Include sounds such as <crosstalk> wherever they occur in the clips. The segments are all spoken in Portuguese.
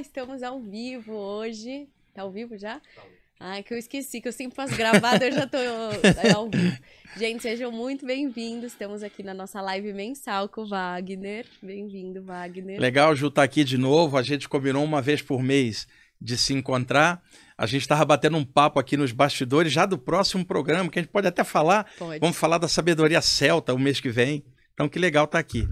estamos ao vivo hoje. Tá ao vivo já? Ai, que eu esqueci, que eu sempre faço gravado, eu já tô é, ao vivo. Gente, sejam muito bem-vindos. Estamos aqui na nossa live mensal com o Wagner. Bem-vindo, Wagner. Legal, Ju, tá aqui de novo. A gente combinou uma vez por mês de se encontrar. A gente estava batendo um papo aqui nos bastidores já do próximo programa, que a gente pode até falar. Pode. Vamos falar da sabedoria celta o mês que vem. Então, que legal tá aqui.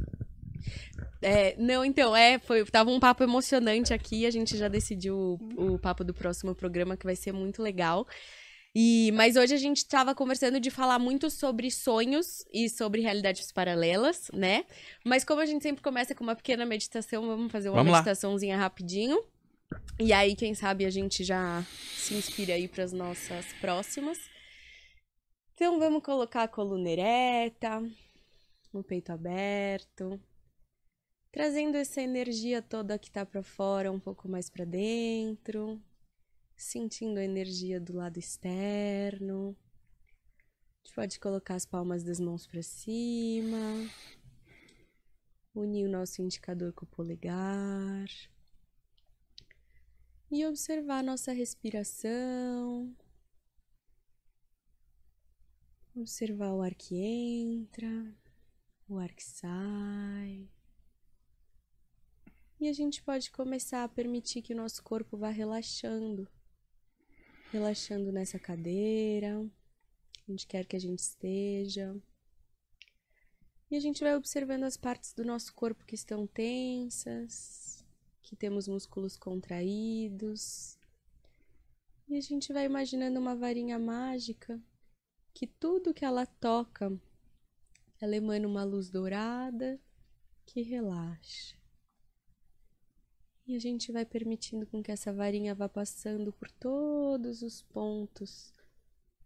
É, não, então, é, foi, tava um papo emocionante aqui, a gente já decidiu o, o papo do próximo programa, que vai ser muito legal. E, mas hoje a gente estava conversando de falar muito sobre sonhos e sobre realidades paralelas, né? Mas como a gente sempre começa com uma pequena meditação, vamos fazer uma Vamos lá. meditaçãozinha rapidinho. E aí, quem sabe a gente já se inspira aí para as nossas próximas. Então, vamos colocar a coluna ereta, o peito aberto, trazendo essa energia toda que tá para fora um pouco mais para dentro, sentindo a energia do lado externo. A gente pode colocar as palmas das mãos para cima, unir o nosso indicador com o polegar e observar nossa respiração. Observar o ar que entra, o ar que sai. E a gente pode começar a permitir que o nosso corpo vá relaxando. Relaxando nessa cadeira, onde quer que a gente esteja. E a gente vai observando as partes do nosso corpo que estão tensas, que temos músculos contraídos. E a gente vai imaginando uma varinha mágica que tudo que ela toca, ela emana uma luz dourada que relaxa. E a gente vai permitindo com que essa varinha vá passando por todos os pontos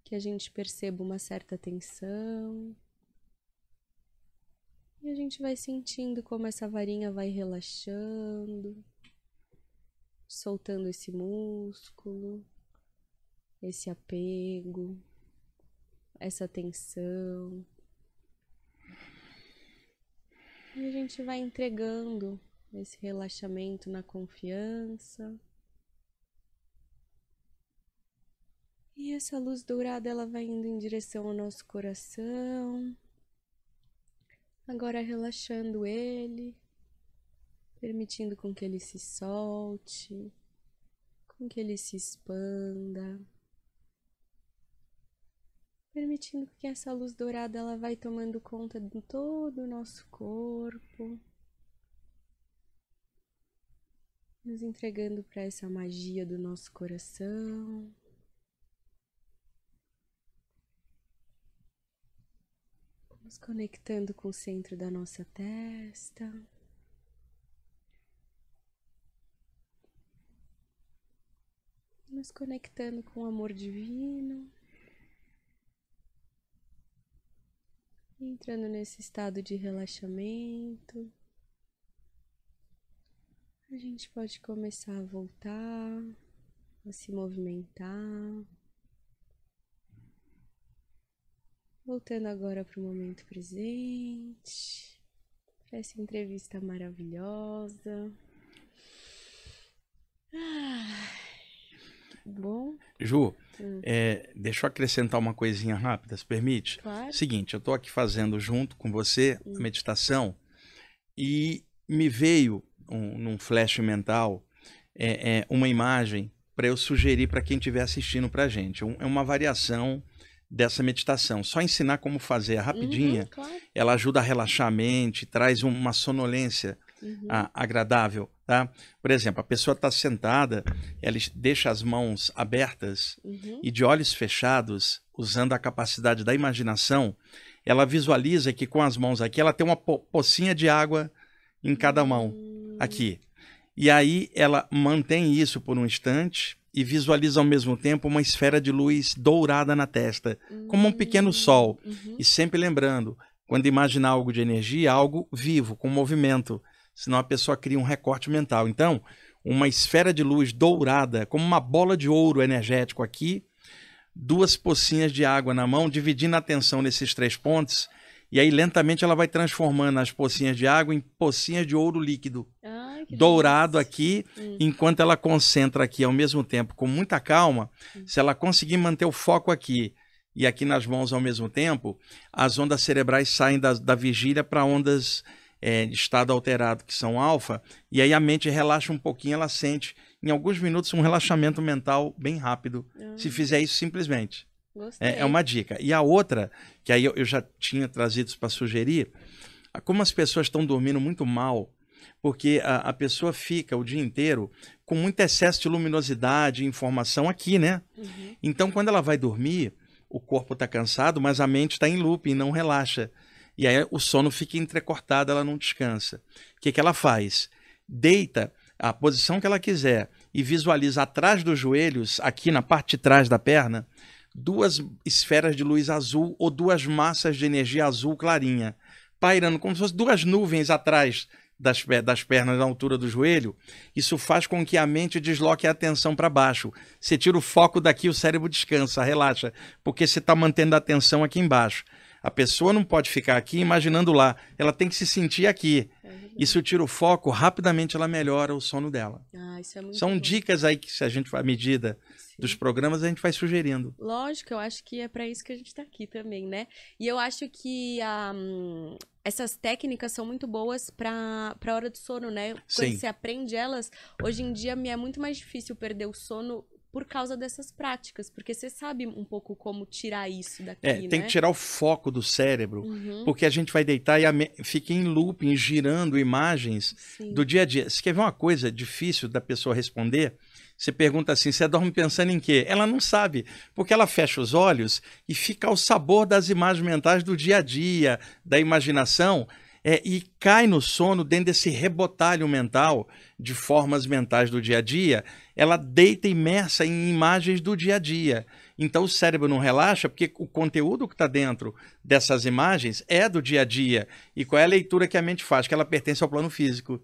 que a gente perceba uma certa tensão. E a gente vai sentindo como essa varinha vai relaxando, soltando esse músculo, esse apego, essa tensão. E a gente vai entregando esse relaxamento na confiança. E essa luz dourada ela vai indo em direção ao nosso coração. Agora relaxando ele, permitindo com que ele se solte, com que ele se expanda. Permitindo que essa luz dourada ela vai tomando conta de todo o nosso corpo. Nos entregando para essa magia do nosso coração. Nos conectando com o centro da nossa testa. Nos conectando com o amor divino. Entrando nesse estado de relaxamento a gente pode começar a voltar, a se movimentar. Voltando agora para o momento presente, para essa entrevista maravilhosa. Ah, bom. Ju, Hum. é, deixa eu acrescentar uma coisinha rápida, se permite? Claro. Seguinte, eu tô aqui fazendo junto com você Hum. a meditação e me veio um, num flash mental é, é, uma imagem para eu sugerir para quem estiver assistindo para gente. Um- é uma variação dessa meditação. Só ensinar como fazer a rapidinha, Uhum, claro. ela ajuda a relaxar a mente, traz um- uma sonolência Uhum. a- agradável, tá? Por exemplo, a pessoa está sentada, ela deixa as mãos abertas Uhum. e de olhos fechados, usando a capacidade da imaginação, ela visualiza que com as mãos aqui ela tem uma po- pocinha de água em cada mão, Hum, aqui. E aí ela mantém isso por um instante e visualiza ao mesmo tempo uma esfera de luz dourada na testa, como um pequeno hum, sol. uhum. E sempre lembrando, quando imaginar algo de energia, algo vivo, com movimento, senão a pessoa cria um recorte mental. Então, uma esfera de luz dourada, como uma bola de ouro energético aqui, duas pocinhas de água na mão, dividindo a atenção nesses três pontos, e aí lentamente ela vai transformando as pocinhas de água em pocinhas de ouro líquido. Ai, dourado delícia. aqui, Hum. enquanto ela concentra aqui ao mesmo tempo com muita calma, Hum. se ela conseguir manter o foco aqui e aqui nas mãos ao mesmo tempo, as ondas cerebrais saem da, da vigília para ondas é, de estado alterado, que são alfa, e aí a mente relaxa um pouquinho, ela sente, em alguns minutos, um relaxamento mental bem rápido, se fizer isso simplesmente. Gostei. É, é uma dica. E a outra, que aí eu, eu já tinha trazido isso para sugerir, como as pessoas estão dormindo muito mal, porque a, a pessoa fica o dia inteiro com muito excesso de luminosidade e informação aqui, né? Uhum. Então, quando ela vai dormir, o corpo está cansado, mas a mente está em looping, não relaxa. E aí o sono fica entrecortado, ela não descansa. O que, que ela faz? Deita a posição que ela quiser e visualiza atrás dos joelhos, aqui na parte de trás da perna, duas esferas de luz azul ou duas massas de energia azul clarinha, pairando como se fossem duas nuvens atrás das, das pernas na altura do joelho. Isso faz com que a mente desloque a atenção para baixo. Você tira o foco daqui, o cérebro descansa, relaxa, porque você está mantendo a atenção aqui embaixo. A pessoa não pode ficar aqui imaginando lá, ela tem que se sentir aqui. É verdade. Isso tira o foco, rapidamente ela melhora o sono dela. Ah, é São bom. dicas aí que, se a gente vai à medida. Dos programas, a gente vai sugerindo. Lógico, eu acho que é para isso que a gente tá aqui também, né? E eu acho que ah, hum, essas técnicas são muito boas para para hora do sono, né? Quando Sim. você aprende elas, hoje em dia me é muito mais difícil perder o sono por causa dessas práticas, porque você sabe um pouco como tirar isso daqui, É, né? tem que tirar o foco do cérebro, Uhum, porque a gente vai deitar e a me- fica em looping, girando imagens sim. do dia a dia. Você quer ver uma coisa difícil da pessoa responder? Você pergunta assim: você dorme pensando em quê? Ela não sabe, porque ela fecha os olhos e fica ao sabor das imagens mentais do dia a dia, da imaginação, é, e cai no sono dentro desse rebotalho mental de formas mentais do dia a dia. Ela deita imersa em imagens do dia a dia. Então o cérebro não relaxa porque o conteúdo que está dentro dessas imagens é do dia a dia. E qual é a leitura que a mente faz? Que ela pertence ao plano físico.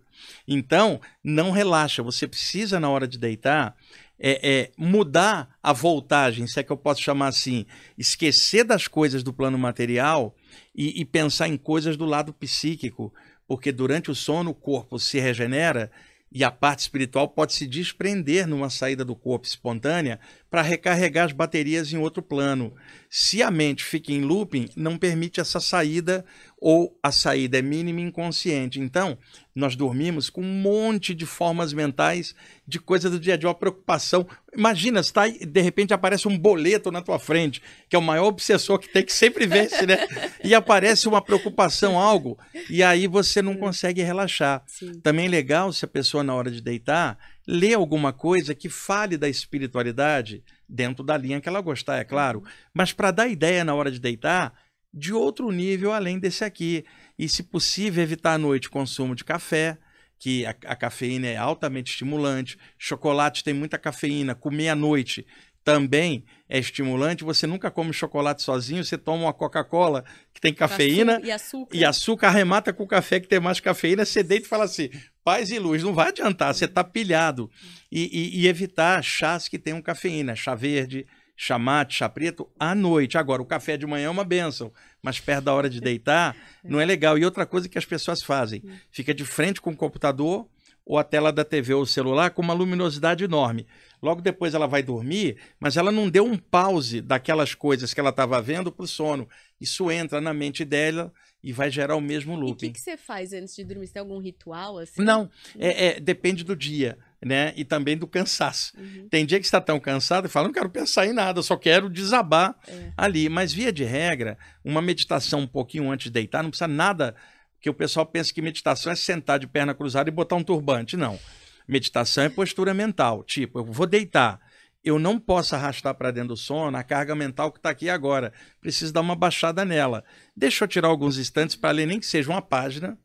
Então, não relaxa. Você precisa, na hora de deitar, é, é, mudar a voltagem, se é que eu posso chamar assim, esquecer das coisas do plano material e, e pensar em coisas do lado psíquico, porque durante o sono o corpo se regenera e a parte espiritual pode se desprender numa saída do corpo espontânea para recarregar as baterias em outro plano. Se a mente fica em looping, não permite essa saída ou a saída é mínima e inconsciente. Então, nós dormimos com um monte de formas mentais de coisa do dia a dia, uma preocupação. Imagina, você tá aí, de repente aparece um boleto na tua frente, que é o maior obsessor que tem que sempre vence, né? <laughs> E aparece uma preocupação, algo, e aí você não consegue relaxar. Sim. Também é legal se a pessoa, na hora de deitar, lê alguma coisa que fale da espiritualidade, dentro da linha que ela gostar, é claro, mas para dar ideia na hora de deitar, de outro nível além desse aqui. E, se possível, evitar à noite o consumo de café, que a, a cafeína é altamente estimulante, chocolate tem muita cafeína, comer à noite também é estimulante. Você nunca come chocolate sozinho, você toma uma Coca-Cola que tem cafeína E açúcar. e açúcar arremata com o café que tem mais cafeína, você deita e fala assim, paz e luz, não vai adiantar, você está pilhado. E, e- e evitar chás que tenham cafeína, chá verde, chá mate, chá preto, à noite. Agora, o café de manhã é uma benção, mas perto da hora de deitar, <laughs> não é legal. E outra coisa que as pessoas fazem, fica de frente com o computador ou a tela da TV ou celular com uma luminosidade enorme. Logo depois ela vai dormir, mas ela não deu um pause daquelas coisas que ela estava vendo para o sono. Isso entra na mente dela e vai gerar o mesmo E o looping. que, que você faz antes de dormir? Você tem algum ritual assim? Não, é, é, depende do dia, né? E também do cansaço. Uhum. Tem dia que está tão cansado e fala, não quero pensar em nada, só quero desabar É. ali. Mas via de regra, uma meditação um pouquinho antes de deitar, não precisa nada, que o pessoal pensa que meditação é sentar de perna cruzada e botar um turbante. Não. Meditação é postura mental. Tipo, eu vou deitar. Eu não posso arrastar para dentro do sono a carga mental que está aqui agora. Preciso dar uma baixada nela. Deixa eu tirar alguns instantes para ler, nem que seja uma página,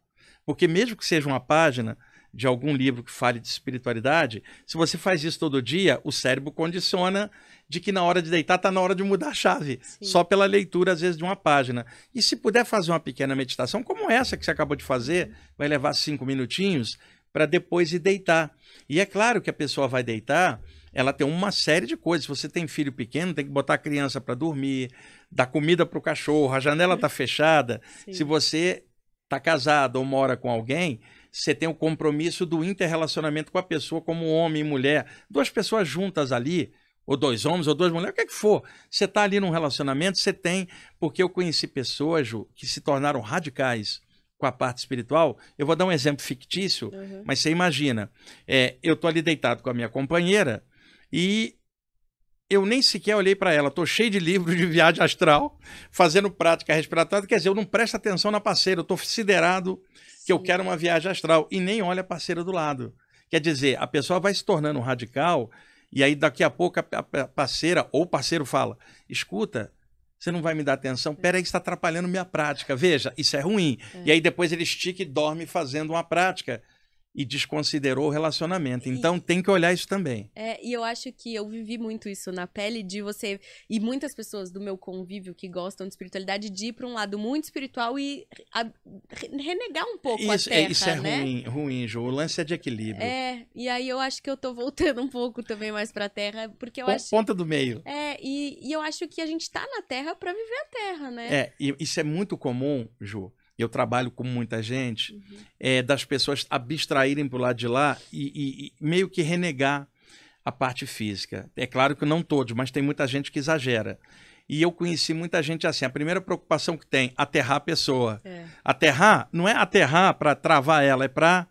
porque mesmo que seja uma página de algum livro que fale de espiritualidade, se você faz isso todo dia, o cérebro condiciona de que na hora de deitar está na hora de mudar a chave, Sim. só pela leitura às vezes de uma página. E se puder fazer uma pequena meditação como essa que você acabou de fazer, vai levar cinco minutinhos para depois ir deitar. E é claro que a pessoa vai deitar, ela tem uma série de coisas. Se você tem filho pequeno, tem que botar a criança para dormir, dar comida para o cachorro, a janela está fechada. Sim. Se você está casado ou mora com alguém, você tem o compromisso do interrelacionamento com a pessoa como homem e mulher. Duas pessoas juntas ali, ou dois homens, ou duas mulheres, o que é que for. Você está ali num relacionamento, você tem. Porque eu conheci pessoas, Ju, que se tornaram radicais com a parte espiritual. Eu vou dar um exemplo fictício, uhum. mas você imagina. É, eu tô ali deitado com a minha companheira e eu nem sequer olhei para ela. Tô cheio de livros de viagem astral, fazendo prática respiratória. Quer dizer, eu não presto atenção na parceira. Eu tô considerado que eu quero uma viagem astral e nem olha a parceira do lado. Quer dizer, a pessoa vai se tornando um radical e aí daqui a pouco a parceira ou parceiro fala: escuta, você não vai me dar atenção? Peraí, está atrapalhando minha prática. Veja, isso é ruim. É. E aí depois ele estica e dorme fazendo uma prática e desconsiderou o relacionamento. Então e, tem que olhar isso também. É, e eu acho que eu vivi muito isso na pele de você e muitas pessoas do meu convívio que gostam de espiritualidade de ir para um lado muito espiritual e a, renegar um pouco isso, a terra, é, Isso é né? ruim, ruim, Ju. O lance é de equilíbrio. É, e aí eu acho que eu tô voltando um pouco também mais para a terra, porque eu P acho ponta do meio. É, e, e eu acho que a gente tá na terra para viver a terra, né? É, e isso é muito comum, Ju eu trabalho com muita gente, uhum. é, das pessoas abstraírem para o lado de lá e, e, e, meio que renegar a parte física. É claro que não todos, mas tem muita gente que exagera. E eu conheci muita gente assim. A primeira preocupação que tem, aterrar a pessoa. É. Aterrar não é aterrar para travar ela, é para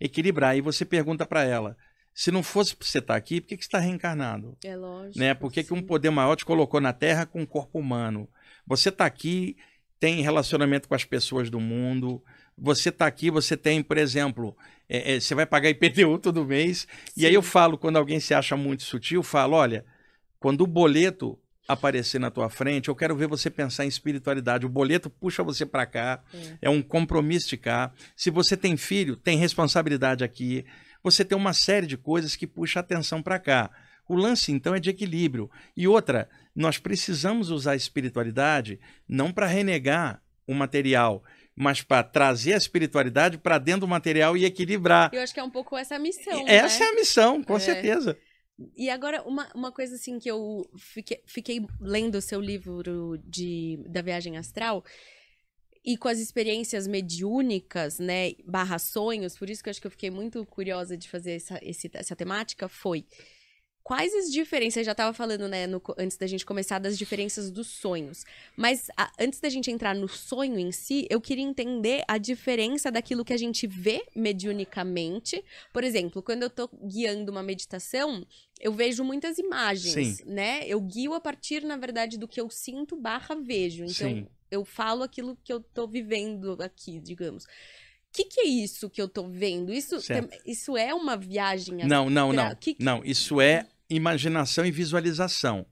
equilibrar. E você pergunta para ela: se não fosse para você estar tá aqui, por que, que você está reencarnado? É lógico. Né? Por que, que um poder maior te colocou na Terra com um corpo humano? Você está aqui tem relacionamento com as pessoas do mundo. Você está aqui, você tem, por exemplo, é, é, você vai pagar <laughs> IPTU todo mês. Sim. E aí eu falo, quando alguém se acha muito sutil, falo: olha, quando o boleto aparecer na tua frente, eu quero ver você pensar em espiritualidade. O boleto puxa você para cá, é. é um compromisso de cá. Se você tem filho, tem responsabilidade aqui. Você tem uma série de coisas que puxa a atenção para cá. O lance, então, é de equilíbrio. E outra, nós precisamos usar a espiritualidade não para renegar o material, mas para trazer a espiritualidade para dentro do material e equilibrar. Eu acho que é um pouco essa a missão. Essa né? é a missão, com é. certeza. E agora, uma, uma coisa assim que eu fiquei, fiquei lendo o seu livro de, da viagem astral e com as experiências mediúnicas, né, barra sonhos, por isso que eu acho que eu fiquei muito curiosa de fazer essa, esse, essa temática, foi Quais as diferenças? Já estava falando, né, no, antes da gente começar, das diferenças dos sonhos. Mas a, antes da gente entrar no sonho em si, eu queria entender a diferença daquilo que a gente vê mediunicamente. Por exemplo, quando eu estou guiando uma meditação, eu vejo muitas imagens, Sim. né? Eu guio a partir, na verdade, do que eu sinto barra vejo. Então, Sim. eu falo aquilo que eu estou vivendo aqui, digamos que, que é isso que eu tô vendo? Isso, isso é uma viagem? Não, não, não. Que que... Não, isso é imaginação e visualização.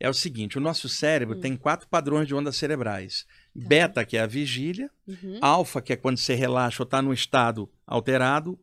É o seguinte, o nosso cérebro hum. tem quatro padrões de ondas cerebrais. Tá. Beta, que é a vigília. Uhum. Alfa, que é quando você relaxa ou está no estado alterado.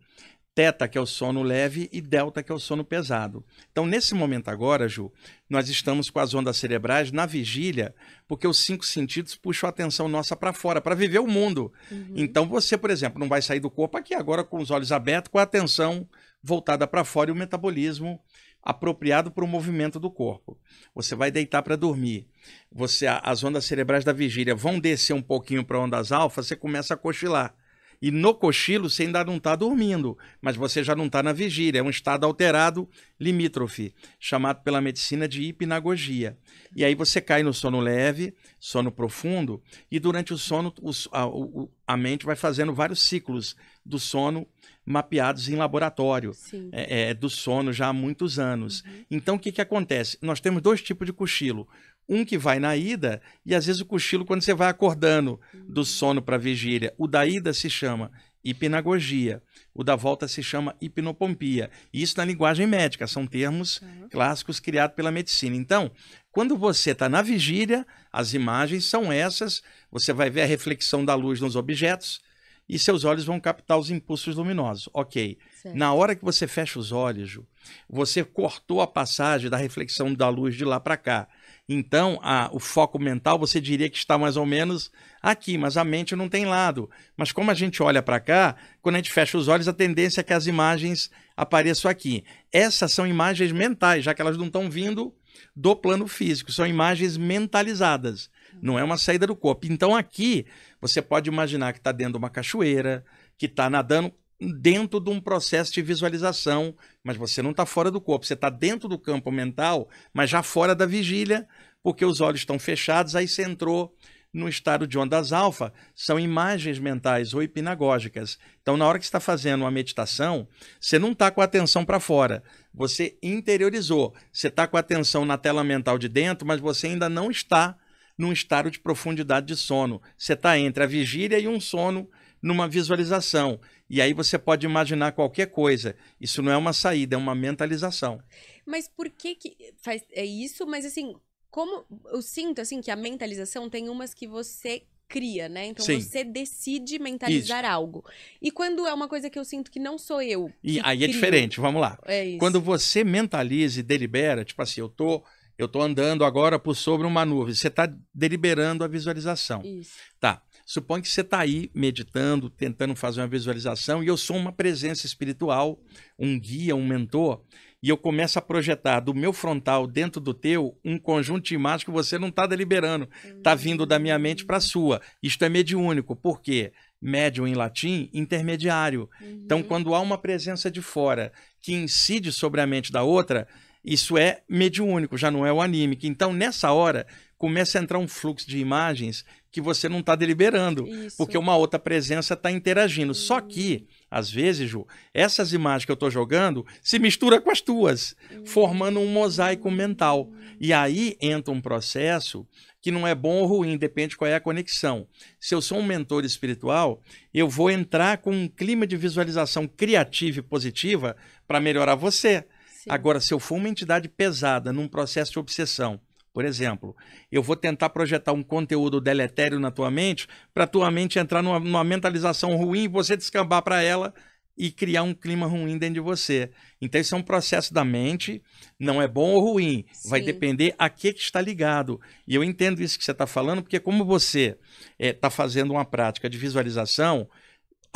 Teta, que é o sono leve, e delta, que é o sono pesado. Então, nesse momento agora, Ju, nós estamos com as ondas cerebrais na vigília, porque os cinco sentidos puxam a atenção nossa para fora, para viver o mundo. Uhum. Então, você, por exemplo, não vai sair do corpo aqui agora com os olhos abertos, com a atenção voltada para fora e o metabolismo apropriado para o movimento do corpo. Você vai deitar para dormir. Você, as ondas cerebrais da vigília vão descer um pouquinho para ondas alfa, você começa a cochilar. E no cochilo você ainda não está dormindo, mas você já não está na vigília. É um estado alterado limítrofe, chamado pela medicina de hipnagogia. E aí você cai no sono leve, sono profundo, e durante o sono a, a, mente vai fazendo vários ciclos do sono mapeados em laboratório, é, é, do sono já há muitos anos. Uhum. Então o que, que acontece? Nós temos dois tipos de cochilo. Um que vai na ida, e às vezes o cochilo, quando você vai acordando do sono para a vigília. O da ida se chama hipnagogia. O da volta se chama hipnopompia. Isso na linguagem médica, são termos uhum. clássicos criados pela medicina. Então, quando você está na vigília, as imagens são essas, você vai ver a reflexão da luz nos objetos e seus olhos vão captar os impulsos luminosos. Ok. Certo. Na hora que você fecha os olhos, Ju, você cortou a passagem da reflexão da luz de lá para cá. Então, a, o foco mental você diria que está mais ou menos aqui, mas a mente não tem lado. Mas como a gente olha para cá, quando a gente fecha os olhos, a tendência é que as imagens apareçam aqui. Essas são imagens mentais, já que elas não estão vindo do plano físico, são imagens mentalizadas. Não é uma saída do corpo. Então aqui você pode imaginar que está dentro de uma cachoeira, que está nadando dentro de um processo de visualização, mas você não está fora do corpo, você está dentro do campo mental, mas já fora da vigília, porque os olhos estão fechados, aí você entrou no estado de ondas alfa, são imagens mentais ou hipnagógicas. Então, na hora que está fazendo uma meditação, você não está com a atenção para fora, você interiorizou. Você está com a atenção na tela mental de dentro, mas você ainda não está num estado de profundidade de sono. Você está entre a vigília e um sono numa visualização. E aí você pode imaginar qualquer coisa. Isso não é uma saída, é uma mentalização. Mas por que que faz é isso? Mas assim, como eu sinto assim que a mentalização tem umas que você cria, né? Então Sim. você decide mentalizar algo. E quando é uma coisa que eu sinto que não sou eu. E aí é crio, diferente, vamos lá. É isso. Quando você mentaliza e delibera, tipo assim, eu tô, eu tô andando agora por sobre uma nuvem, você está deliberando a visualização. Isso. Tá. Suponha que você está aí meditando, tentando fazer uma visualização, e eu sou uma presença espiritual, um guia, um mentor, e eu começo a projetar do meu frontal dentro do teu um conjunto de imagens que você não está deliberando, está vindo da minha mente para a sua. Isto é mediúnico, por quê? Médium em latim, intermediário. Então, Uhum. quando há uma presença de fora que incide sobre a mente da outra, isso é mediúnico, já não é o anímico. Então, nessa hora, começa a entrar um fluxo de imagens que você não está deliberando, Isso. porque uma outra presença está interagindo. Só que, às vezes, Ju, essas imagens que eu estou jogando se misturam com as tuas, formando um mosaico mental. E aí entra um processo que não é bom ou ruim, depende qual é a conexão. Se eu sou um mentor espiritual, eu vou entrar com um clima de visualização criativa e positiva para melhorar você. Sim. Agora, se eu for uma entidade pesada num processo de obsessão, por exemplo, eu vou tentar projetar um conteúdo deletério na tua mente para tua mente entrar numa, numa mentalização ruim e você descambar para ela e criar um clima ruim dentro de você. Então, isso é um processo da mente, não é bom ou ruim, vai Sim. depender a que, que está ligado. E eu entendo isso que você está falando, porque como você está fazendo uma prática de visualização,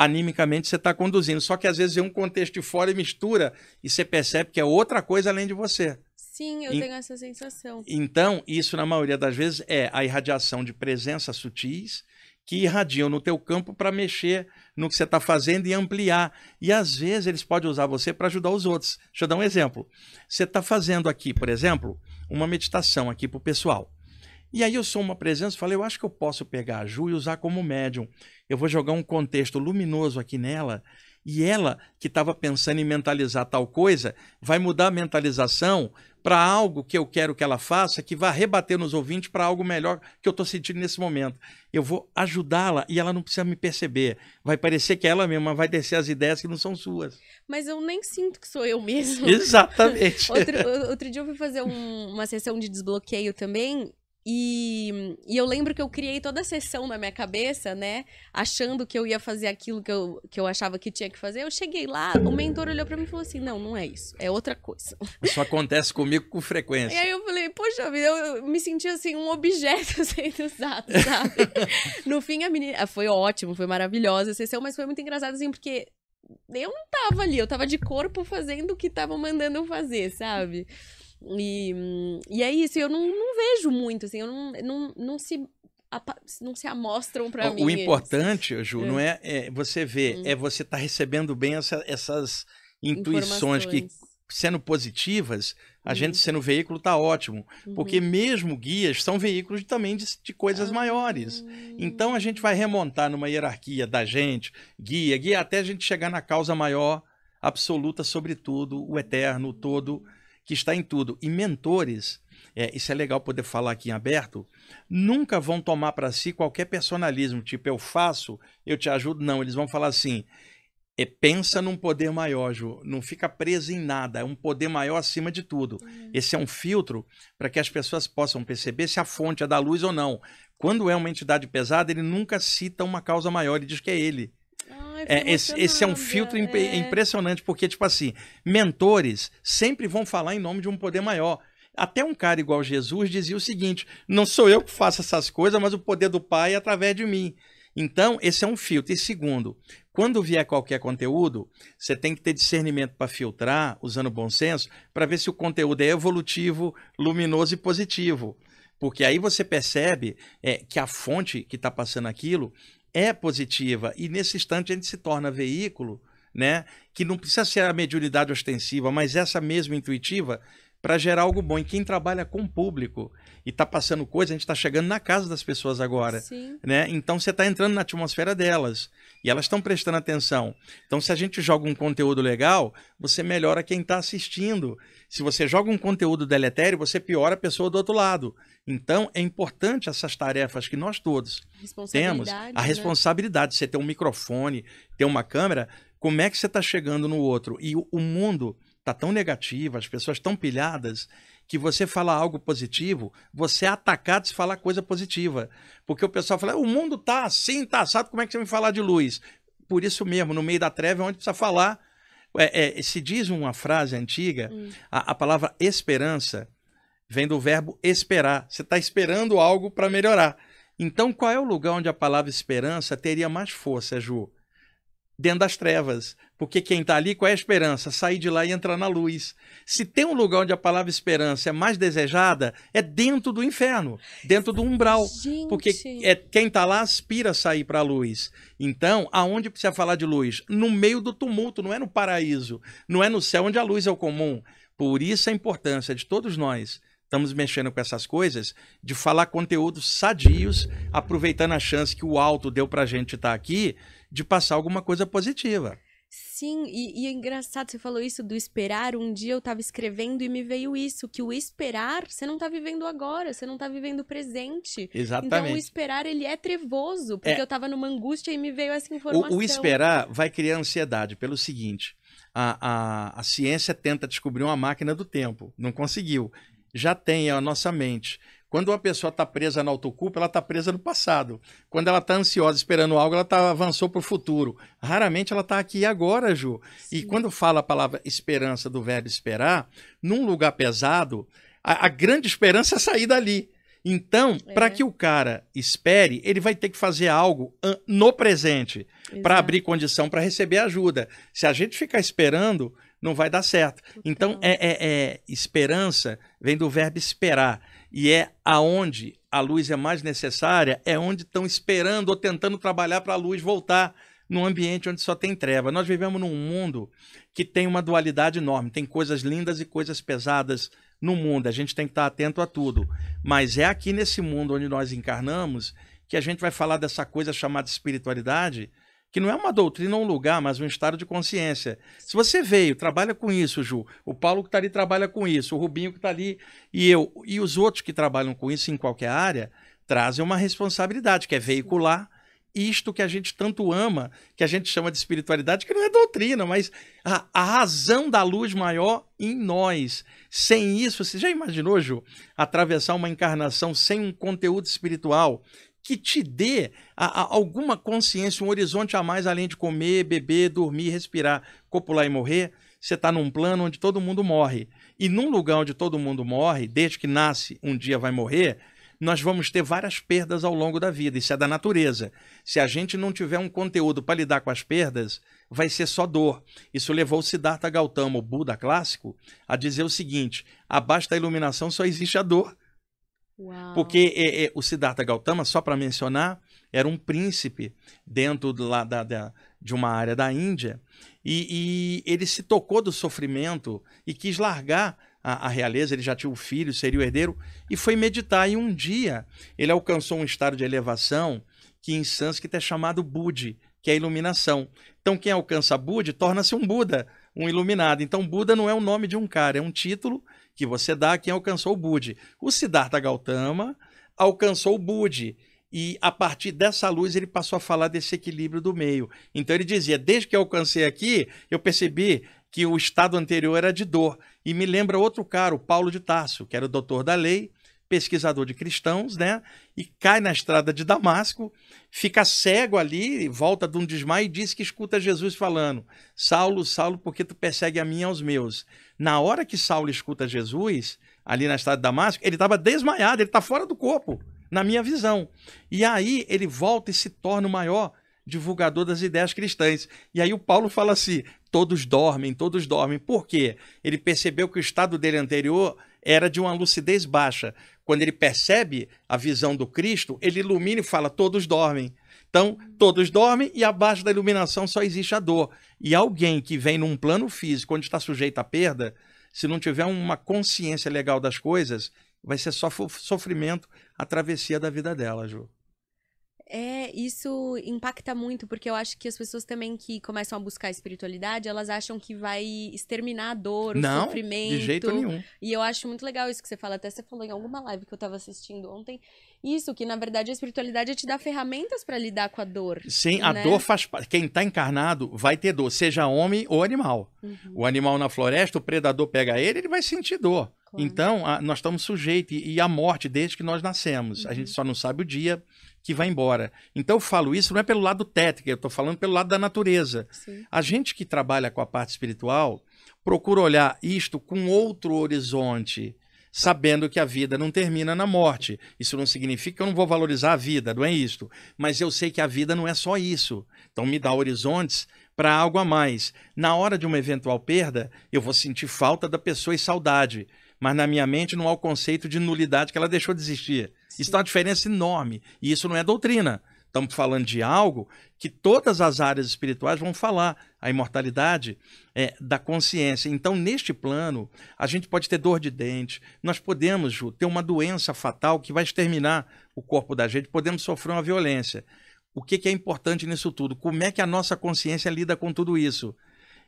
animicamente você está conduzindo. Só que às vezes é um contexto de fora e mistura e você percebe que é outra coisa além de você. Sim, eu Em- tenho essa sensação. Então, isso na maioria das vezes é a irradiação de presenças sutis que irradiam no teu campo para mexer no que você está fazendo e ampliar. E às vezes eles podem usar você para ajudar os outros. Deixa eu dar um exemplo. Você está fazendo aqui, por exemplo, uma meditação aqui para o pessoal. E aí eu sou uma presença, falei, eu acho que eu posso pegar a Ju e usar como médium. Eu vou jogar um contexto luminoso aqui nela, e ela, que estava pensando em mentalizar tal coisa, vai mudar a mentalização para algo que eu quero que ela faça, que vai rebater nos ouvintes para algo melhor que eu estou sentindo nesse momento. Eu vou ajudá-la e ela não precisa me perceber. Vai parecer que é ela mesma vai descer as ideias que não são suas. Mas eu nem sinto que sou eu mesmo. Exatamente. <laughs> Outro, outro dia eu fui fazer um- uma sessão de desbloqueio também. E, e eu lembro que eu criei toda a sessão na minha cabeça, né? Achando que eu ia fazer aquilo que eu, que eu achava que tinha que fazer. Eu cheguei lá, o mentor olhou pra mim e falou assim: Não, não é isso. É outra coisa. Isso acontece comigo com <laughs> E frequência. aí eu falei: Poxa vida, eu, eu me senti assim, um objeto <laughs> sendo usado, sabe? no fim, a menina. ah, Foi ótimo, foi maravilhosa a sessão, mas foi muito engraçado assim, porque eu não tava ali, eu tava de corpo fazendo o que estavam mandando eu fazer, sabe? E, hum, e é isso, eu não, não vejo muito, assim, eu não, não, não se. Não se amostram pra O- mim. o eles. importante, Ju, É. não é, é você ver, Hum. é você estar recebendo bem essa- essas intuições que, sendo positivas, a Uhum. gente sendo veículo está ótimo. Uhum. Porque mesmo guias são veículos também de, de coisas Ah. maiores. Então a gente vai remontar numa hierarquia da gente, guia, guia, até a gente chegar na causa maior, absoluta sobre tudo, o eterno, o todo, que está em tudo. E mentores, é, isso é legal poder falar aqui em aberto, nunca vão tomar para si qualquer personalismo, tipo eu faço, eu te ajudo. Não, eles vão falar assim. É, pensa num poder maior, Ju. Não fica preso em nada. É um poder maior acima de tudo. Uhum. Esse é um filtro para que as pessoas possam perceber se a fonte é da luz ou não. Quando é uma entidade pesada, ele nunca cita uma causa maior, ele diz que é ele. Ai, É, esse, esse é um filtro impe- é. impressionante, porque, tipo assim, mentores sempre vão falar em nome de um poder maior. Até um cara igual Jesus dizia o seguinte: não sou eu que faço essas coisas, mas o poder do Pai é através de mim. Então, esse é um filtro. E segundo, quando vier qualquer conteúdo, você tem que ter discernimento para filtrar, usando bom senso, para ver se o conteúdo é evolutivo, luminoso e positivo. Porque aí você percebe é, que a fonte que está passando aquilo é positiva. E nesse instante a gente se torna veículo né? Que não precisa ser a mediunidade ostensiva, mas essa mesma intuitiva para gerar algo bom. E quem trabalha com o público e está passando coisa, a gente está chegando na casa das pessoas agora. Sim. Né? Então você está entrando na atmosfera delas. E elas estão prestando atenção. Então, se a gente joga um conteúdo legal, você melhora quem está assistindo. Se você joga um conteúdo deletério, você piora a pessoa do outro lado. Então, é importante essas tarefas que nós todos temos. A né? responsabilidade de você ter um microfone, ter uma câmera. Como é que você está chegando no outro? E o mundo está tão negativo, as pessoas estão pilhadas, que você fala algo positivo, você é atacado se falar coisa positiva. Porque o pessoal fala, o mundo tá assim, tá assado, como é que você vai falar de luz? Por isso mesmo, no meio da treva é onde precisa falar. É, é, se diz uma frase antiga, Hum. a, a palavra esperança vem do verbo esperar. Você está esperando algo para melhorar. Então, qual é o lugar onde a palavra esperança teria mais força, Ju? Dentro das trevas. Porque quem está ali, qual é a esperança? Sair de lá e entrar na luz. Se tem um lugar onde a palavra esperança é mais desejada, é dentro do inferno, dentro do umbral. Gente, Porque é, quem está lá aspira a sair para a luz. Então, aonde precisa falar de luz? No meio do tumulto, não é no paraíso, não é no céu onde a luz é o comum. Por isso a importância de todos nós estamos mexendo com essas coisas, de falar conteúdos sadios, aproveitando a chance que o alto deu para a gente estar aqui, de passar alguma coisa positiva. Sim, e, e é engraçado, você falou isso do esperar. Um dia eu tava escrevendo e me veio isso, que o esperar, você não tá vivendo agora, você não tá vivendo o presente. Então o Exatamente. esperar, ele é trevoso, porque É. eu tava numa angústia e me veio essa informação. O, o esperar vai criar ansiedade pelo seguinte: a, a, a ciência tenta descobrir uma máquina do tempo, não conseguiu. Já tem a nossa mente. Quando uma pessoa está presa na autoculpa, ela está presa no passado. Quando ela está ansiosa esperando algo, ela tá, avançou para o futuro. Raramente ela está aqui e agora, Ju. E Sim. quando fala a palavra esperança do verbo esperar, num lugar pesado, a, a grande esperança é sair dali. Então, É. para que o cara espere, ele vai ter que fazer algo no presente para abrir condição para receber ajuda. Se a gente ficar esperando, não vai dar certo. Então, Total. é, é- é- esperança vem do verbo esperar. E é aonde a luz é mais necessária, é onde estão esperando ou tentando trabalhar para a luz voltar num ambiente onde só tem treva. Nós vivemos num mundo que tem uma dualidade enorme, tem coisas lindas e coisas pesadas no mundo. A gente tem que estar atento a tudo. Mas é aqui nesse mundo onde nós encarnamos que a gente vai falar dessa coisa chamada espiritualidade, que não é uma doutrina ou um lugar, mas um estado de consciência. Se você veio, trabalha com isso, Ju. O Paulo que está ali trabalha com isso, o Rubinho que está ali e eu. E os outros que trabalham com isso em qualquer área trazem uma responsabilidade, que é veicular isto que a gente tanto ama, que a gente chama de espiritualidade, que não é doutrina, mas a, a razão da luz maior em nós. Sem isso, você já imaginou, Ju, atravessar uma encarnação sem um conteúdo espiritual que te dê a- a- alguma consciência, um horizonte a mais além de comer, beber, dormir, respirar, copular e morrer? Você está num plano onde todo mundo morre. E num lugar onde todo mundo morre, desde que nasce, um dia vai morrer, nós vamos ter várias perdas ao longo da vida. Isso é da natureza. Se a gente não tiver um conteúdo para lidar com as perdas, vai ser só dor. Isso levou Siddhartha Gautama, o Buda clássico, a dizer o seguinte: abaixo da iluminação só existe a dor. Porque é, é, o Siddhartha Gautama, só para mencionar, era um príncipe dentro do- lá da, da- de uma área da Índia e, e ele se tocou do sofrimento e quis largar a, a realeza. Ele já tinha o filho, seria o herdeiro, e foi meditar. E um dia ele alcançou um estado de elevação que em sânscrito é chamado Budi, que é a iluminação. Então, quem alcança Budi torna-se um Buda, um iluminado. Então, Buda não é o nome de um cara, é um título que você dá a quem alcançou o Budi. O Siddhartha Gautama alcançou o Budi. E a partir dessa luz ele passou a falar desse equilíbrio do meio. Então ele dizia: desde que eu alcancei aqui, eu percebi que o estado anterior era de dor. E me lembra outro cara, o Paulo de Tarso, que era o doutor da lei, pesquisador de cristãos, né? E cai na estrada de Damasco, fica cego ali, volta de um desmaio e diz que escuta Jesus falando: Saulo, Saulo, por que tu persegue a mim e aos meus? Na hora que Saulo escuta Jesus, ali na estrada de Damasco, ele estava desmaiado, ele está fora do corpo, na minha visão. E aí ele volta e se torna o maior divulgador das ideias cristãs. E aí o Paulo fala assim: todos dormem, todos dormem. Por quê? Ele percebeu que o estado dele anterior era de uma lucidez baixa. Quando ele percebe a visão do Cristo, ele ilumina e fala: todos dormem. Então, todos dormem e abaixo da iluminação só existe a dor. E alguém que vem num plano físico, onde está sujeito à perda, se não tiver uma consciência legal das coisas, vai ser só sofrimento a travessia da vida dela, Ju. É, isso impacta muito, porque eu acho que as pessoas também que começam a buscar a espiritualidade, elas acham que vai exterminar a dor, o Não, sofrimento. De jeito nenhum. E eu acho muito legal isso que você fala. Até você falou em alguma live que eu tava assistindo ontem. Isso, que na verdade a espiritualidade é te dar ferramentas para lidar com a dor. Sim, a né? dor faz parte. Quem tá encarnado vai ter dor, seja homem ou animal. Uhum, O animal na floresta, o predador pega ele, ele vai sentir dor. claro. Então, a- nós estamos sujeitos. E e a morte desde que nós nascemos. A Uhum. gente só não sabe o dia que vai embora. Então, eu falo isso não é pelo lado técnico, eu estou falando pelo lado da natureza. Sim. A gente que trabalha com a parte espiritual procura olhar isto com outro horizonte, sabendo que a vida não termina na morte. Isso não significa que eu não vou valorizar a vida, não é isto. Mas eu sei que a vida não é só isso. Então me dá horizontes para algo a mais. Na hora de uma eventual perda, eu vou sentir falta da pessoa e saudade. Mas na minha mente não há o conceito de nulidade que ela deixou de existir. Isso tem uma diferença enorme. E isso não é doutrina. Estamos falando de algo que todas as áreas espirituais vão falar. A imortalidade é, da consciência. Então, neste plano, a gente pode ter dor de dente. Nós podemos, Ju, ter uma doença fatal que vai exterminar o corpo da gente. Podemos sofrer uma violência. O que, que é importante nisso tudo? Como é que a nossa consciência lida com tudo isso?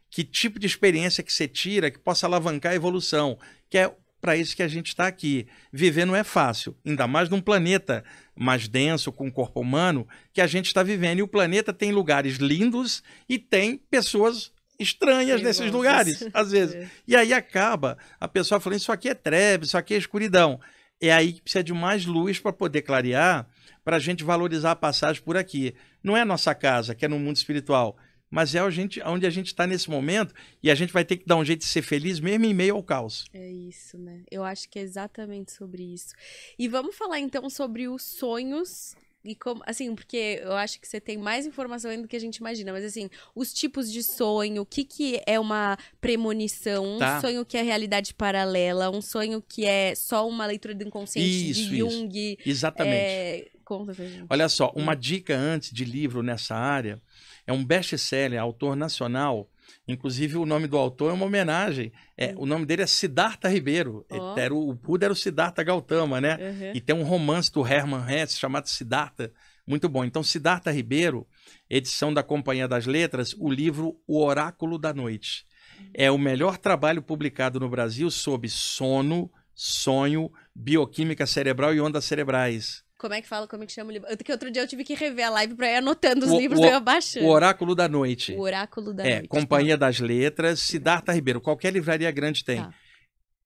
Que tipo de experiência que você tira que possa alavancar a evolução? Que é para isso que a gente está aqui. Viver não é fácil, ainda mais num planeta mais denso, com o corpo humano, que a gente está vivendo. E o planeta tem lugares lindos e tem pessoas estranhas nesses Perigosas. lugares, <laughs> às vezes. É. E aí acaba a pessoa falando: Isso aqui é treve, isso aqui é escuridão. É aí que precisa de mais luz para poder clarear, para a gente valorizar a passagem por aqui. Não é a nossa casa, que é no mundo espiritual, mas é a gente, onde a gente está nesse momento e a gente vai ter que dar um jeito de ser feliz mesmo em meio ao caos. É isso, né? Eu acho que é exatamente sobre isso. E vamos falar então sobre os sonhos e como, assim, porque eu acho que você tem mais informação ainda do que a gente imagina, mas assim, os tipos de sonho, o que que é uma premonição, um Tá. sonho que é realidade paralela, um sonho que é só uma leitura do inconsciente Isso, de isso. Jung. Exatamente. É... Conta pra gente. Olha só, uma dica antes de livro nessa área é um best-seller, autor nacional. Inclusive, o nome do autor é uma homenagem. É, o nome dele é Siddhartha Ribeiro. Ó. Era o, Buda era o Siddhartha Gautama, né? Uhum. E tem um romance do Hermann Hesse chamado Siddhartha, muito bom. Então, Siddhartha Ribeiro, edição da Companhia das Letras, o livro O Oráculo da Noite. É o melhor trabalho publicado no Brasil sobre sono, sonho, bioquímica cerebral e ondas cerebrais. Como é que fala? Como é que chama o livro? Que outro dia eu tive que rever a live pra ir anotando os O- livros o- eu abaixando. O Oráculo da Noite. O Oráculo da é, Noite. Companhia das Letras, Siddhartha Ribeiro. Qualquer livraria grande tem. Tá.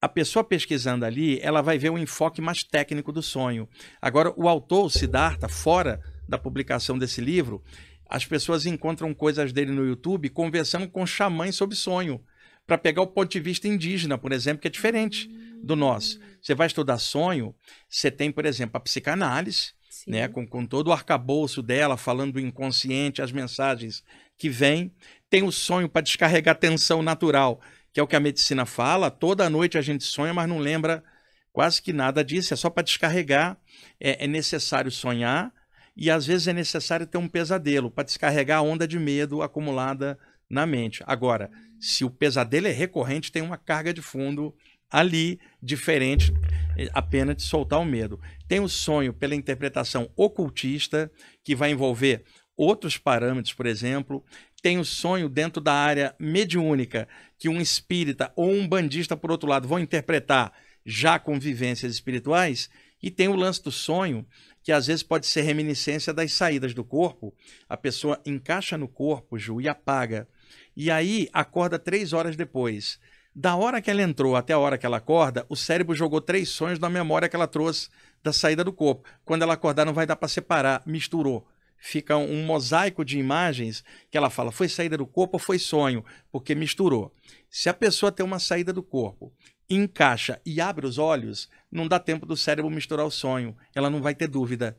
A pessoa pesquisando ali, ela vai ver o enfoque mais técnico do sonho. Agora, o autor, o Siddhartha, fora da publicação desse livro, as pessoas encontram coisas dele no YouTube conversando com xamãs sobre sonho, para pegar o ponto de vista indígena, por exemplo, que é diferente do nosso. Você vai estudar sonho, você tem, por exemplo, a psicanálise, Sim. né, com, com todo o arcabouço dela, falando do inconsciente, as mensagens que vêm. Tem o sonho para descarregar tensão natural, que é o que a medicina fala. Toda noite a gente sonha, mas não lembra quase que nada disso. É só para descarregar. É, é necessário sonhar e às vezes é necessário ter um pesadelo para descarregar a onda de medo acumulada na mente. Agora, se o pesadelo é recorrente, tem uma carga de fundo ali diferente eh, apenas de soltar o medo. Tem o sonho pela interpretação ocultista, que vai envolver outros parâmetros, por exemplo. Tem o sonho dentro da área mediúnica, que um espírita ou um bandista, por outro lado, vão interpretar já com vivências espirituais. E tem o lance do sonho, que às vezes pode ser reminiscência das saídas do corpo. A pessoa encaixa no corpo, Ju, e apaga. E aí acorda três horas depois. Da hora que ela entrou até a hora que ela acorda, o cérebro jogou três sonhos na memória que ela trouxe da saída do corpo. Quando ela acordar, não vai dar para separar, misturou. Fica um mosaico de imagens que ela fala: foi saída do corpo ou foi sonho? Porque misturou. Se a pessoa tem uma saída do corpo, encaixa e abre os olhos, não dá tempo do cérebro misturar o sonho. Ela não vai ter dúvida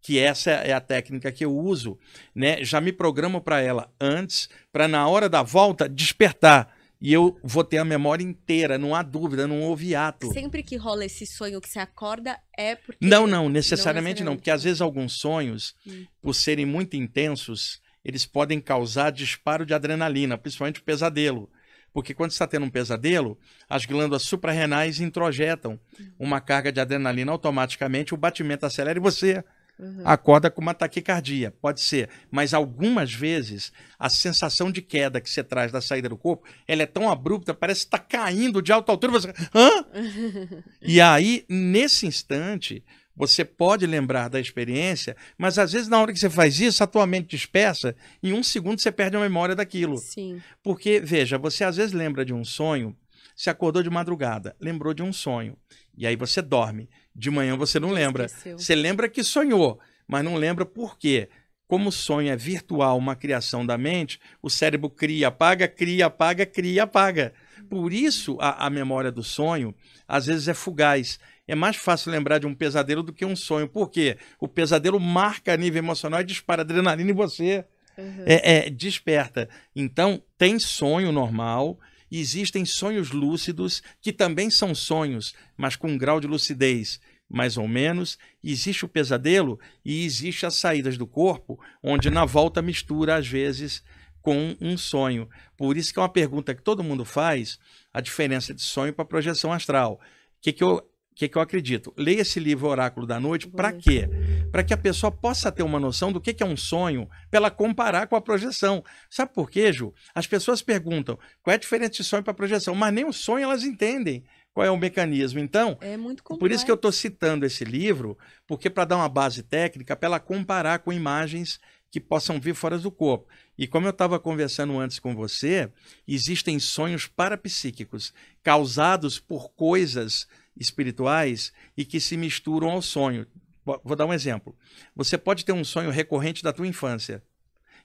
que essa é a técnica que eu uso, né? Já me programo para ela antes, para na hora da volta despertar, e eu vou ter a memória inteira, não há dúvida, não houve ato. Sempre que rola esse sonho que você acorda, é porque. Não, não, necessariamente não, necessariamente. porque às vezes alguns sonhos, Hum. por serem muito intensos, eles podem causar disparo de adrenalina, principalmente o pesadelo. Porque quando você está tendo um pesadelo, as glândulas suprarrenais introjetam Hum. uma carga de adrenalina automaticamente, o batimento acelera e você Uhum. acorda com uma taquicardia. Pode ser. Mas algumas vezes a sensação de queda que você traz da saída do corpo, ela é tão abrupta, parece que está caindo de alta altura. Você... Hã? <laughs> E aí, nesse instante, você pode lembrar da experiência, mas às vezes na hora que você faz isso, a tua mente dispersa, em um segundo você perde a memória daquilo. Sim. Porque, veja, você às vezes lembra de um sonho, você acordou de madrugada, lembrou de um sonho, e aí você dorme. De manhã você não lembra. Esqueceu. Você lembra que sonhou, mas não lembra por quê. Como o sonho é virtual, uma criação da mente, o cérebro cria, apaga, cria, apaga, cria, apaga. Por isso, a, a memória do sonho, às vezes, é fugaz. É mais fácil lembrar de um pesadelo do que um sonho. Por quê? O pesadelo marca a nível emocional e dispara adrenalina em você. Uhum. É, é, desperta. Então, tem sonho normal, e existem sonhos lúcidos, que também são sonhos, mas com um grau de lucidez mais ou menos. Existe o pesadelo e existe as saídas do corpo, onde na volta mistura, às vezes, com um sonho. Por isso que é uma pergunta que todo mundo faz, a diferença de sonho para projeção astral. O que, que eu que, que eu acredito? Leia esse livro Oráculo da Noite, para quê? Para que a pessoa possa ter uma noção do que, que é um sonho, para ela comparar com a projeção. Sabe por quê, Ju? As pessoas perguntam qual é a diferença de sonho para projeção, mas nem o sonho elas entendem qual é o mecanismo. Então, É complexo. por isso que eu estou citando esse livro, porque para dar uma base técnica, para ela comparar com imagens que possam vir fora do corpo. E como eu estava conversando antes com você, existem sonhos parapsíquicos causados por coisas espirituais e que se misturam ao sonho. Vou dar um exemplo. Você pode ter um sonho recorrente da tua infância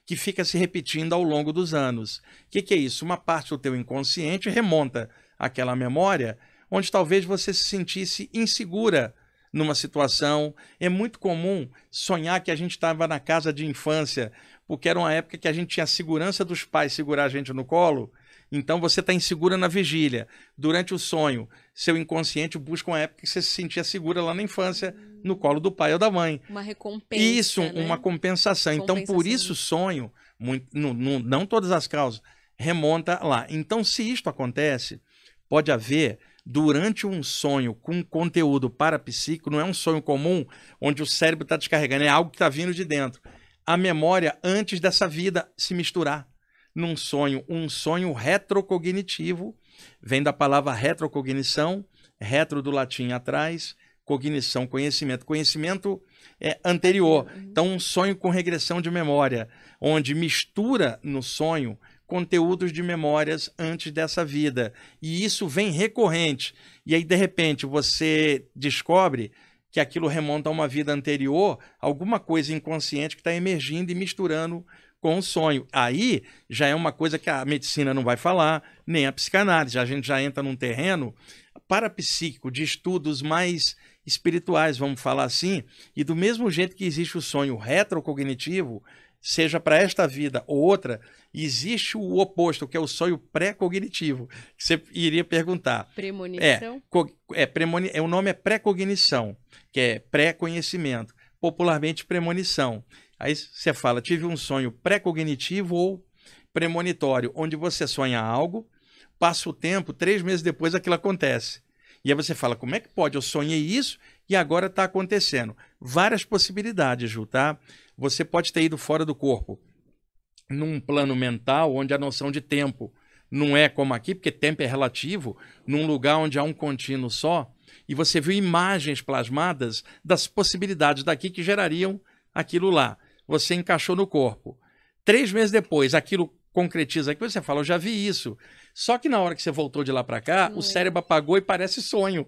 que fica se repetindo ao longo dos anos. O que, que é isso? Uma parte do teu inconsciente remonta àquela memória onde talvez você se sentisse insegura numa situação. É muito comum sonhar que a gente estava na casa de infância, porque era uma época que a gente tinha a segurança dos pais segurar a gente no colo. Então você está insegura na vigília. Durante o sonho, seu inconsciente busca uma época que você se sentia segura lá na infância, no colo do pai ou da mãe. Uma recompensa. Isso, né? uma compensação. Então, por Compensação. isso, o sonho, muito, não, não, não todas as causas, remonta lá. Então, se isto acontece, pode haver, durante um sonho com conteúdo parapsíquico, não é um sonho comum, onde o cérebro está descarregando, é algo que está vindo de dentro. A memória, antes dessa vida, se misturar. Num sonho, um sonho retrocognitivo, vem da palavra retrocognição, retro do latim atrás, cognição, conhecimento. Conhecimento é anterior. Então, um sonho com regressão de memória, onde mistura no sonho conteúdos de memórias antes dessa vida. E isso vem recorrente. E aí, de repente, você descobre que aquilo remonta a uma vida anterior, alguma coisa inconsciente que está emergindo e misturando com o sonho. Aí já é uma coisa que a medicina não vai falar, nem a psicanálise. A gente já entra num terreno parapsíquico, de estudos mais espirituais, vamos falar assim, e do mesmo jeito que existe o sonho retrocognitivo, seja para esta vida ou outra, existe o oposto, que é o sonho pré-cognitivo. Você iria perguntar. Premonição. Co- é, premoni- é, o nome é pré-cognição, que é pré-conhecimento, popularmente premonição. Aí você fala, tive um sonho pré-cognitivo ou premonitório, onde você sonha algo, passa o tempo, três meses depois aquilo acontece. E aí você fala, como é que pode? Eu sonhei isso e agora está acontecendo. Várias possibilidades, Ju, tá? Você pode ter ido fora do corpo, num plano mental onde a noção de tempo não é como aqui, porque tempo é relativo, num lugar onde há um contínuo só, e você viu imagens plasmadas das possibilidades daqui que gerariam aquilo lá. Você encaixou no corpo. Três meses depois, aquilo concretiza aqui, você fala, eu já vi isso. Só que na hora que você voltou de lá para cá, o é. cérebro apagou e parece sonho.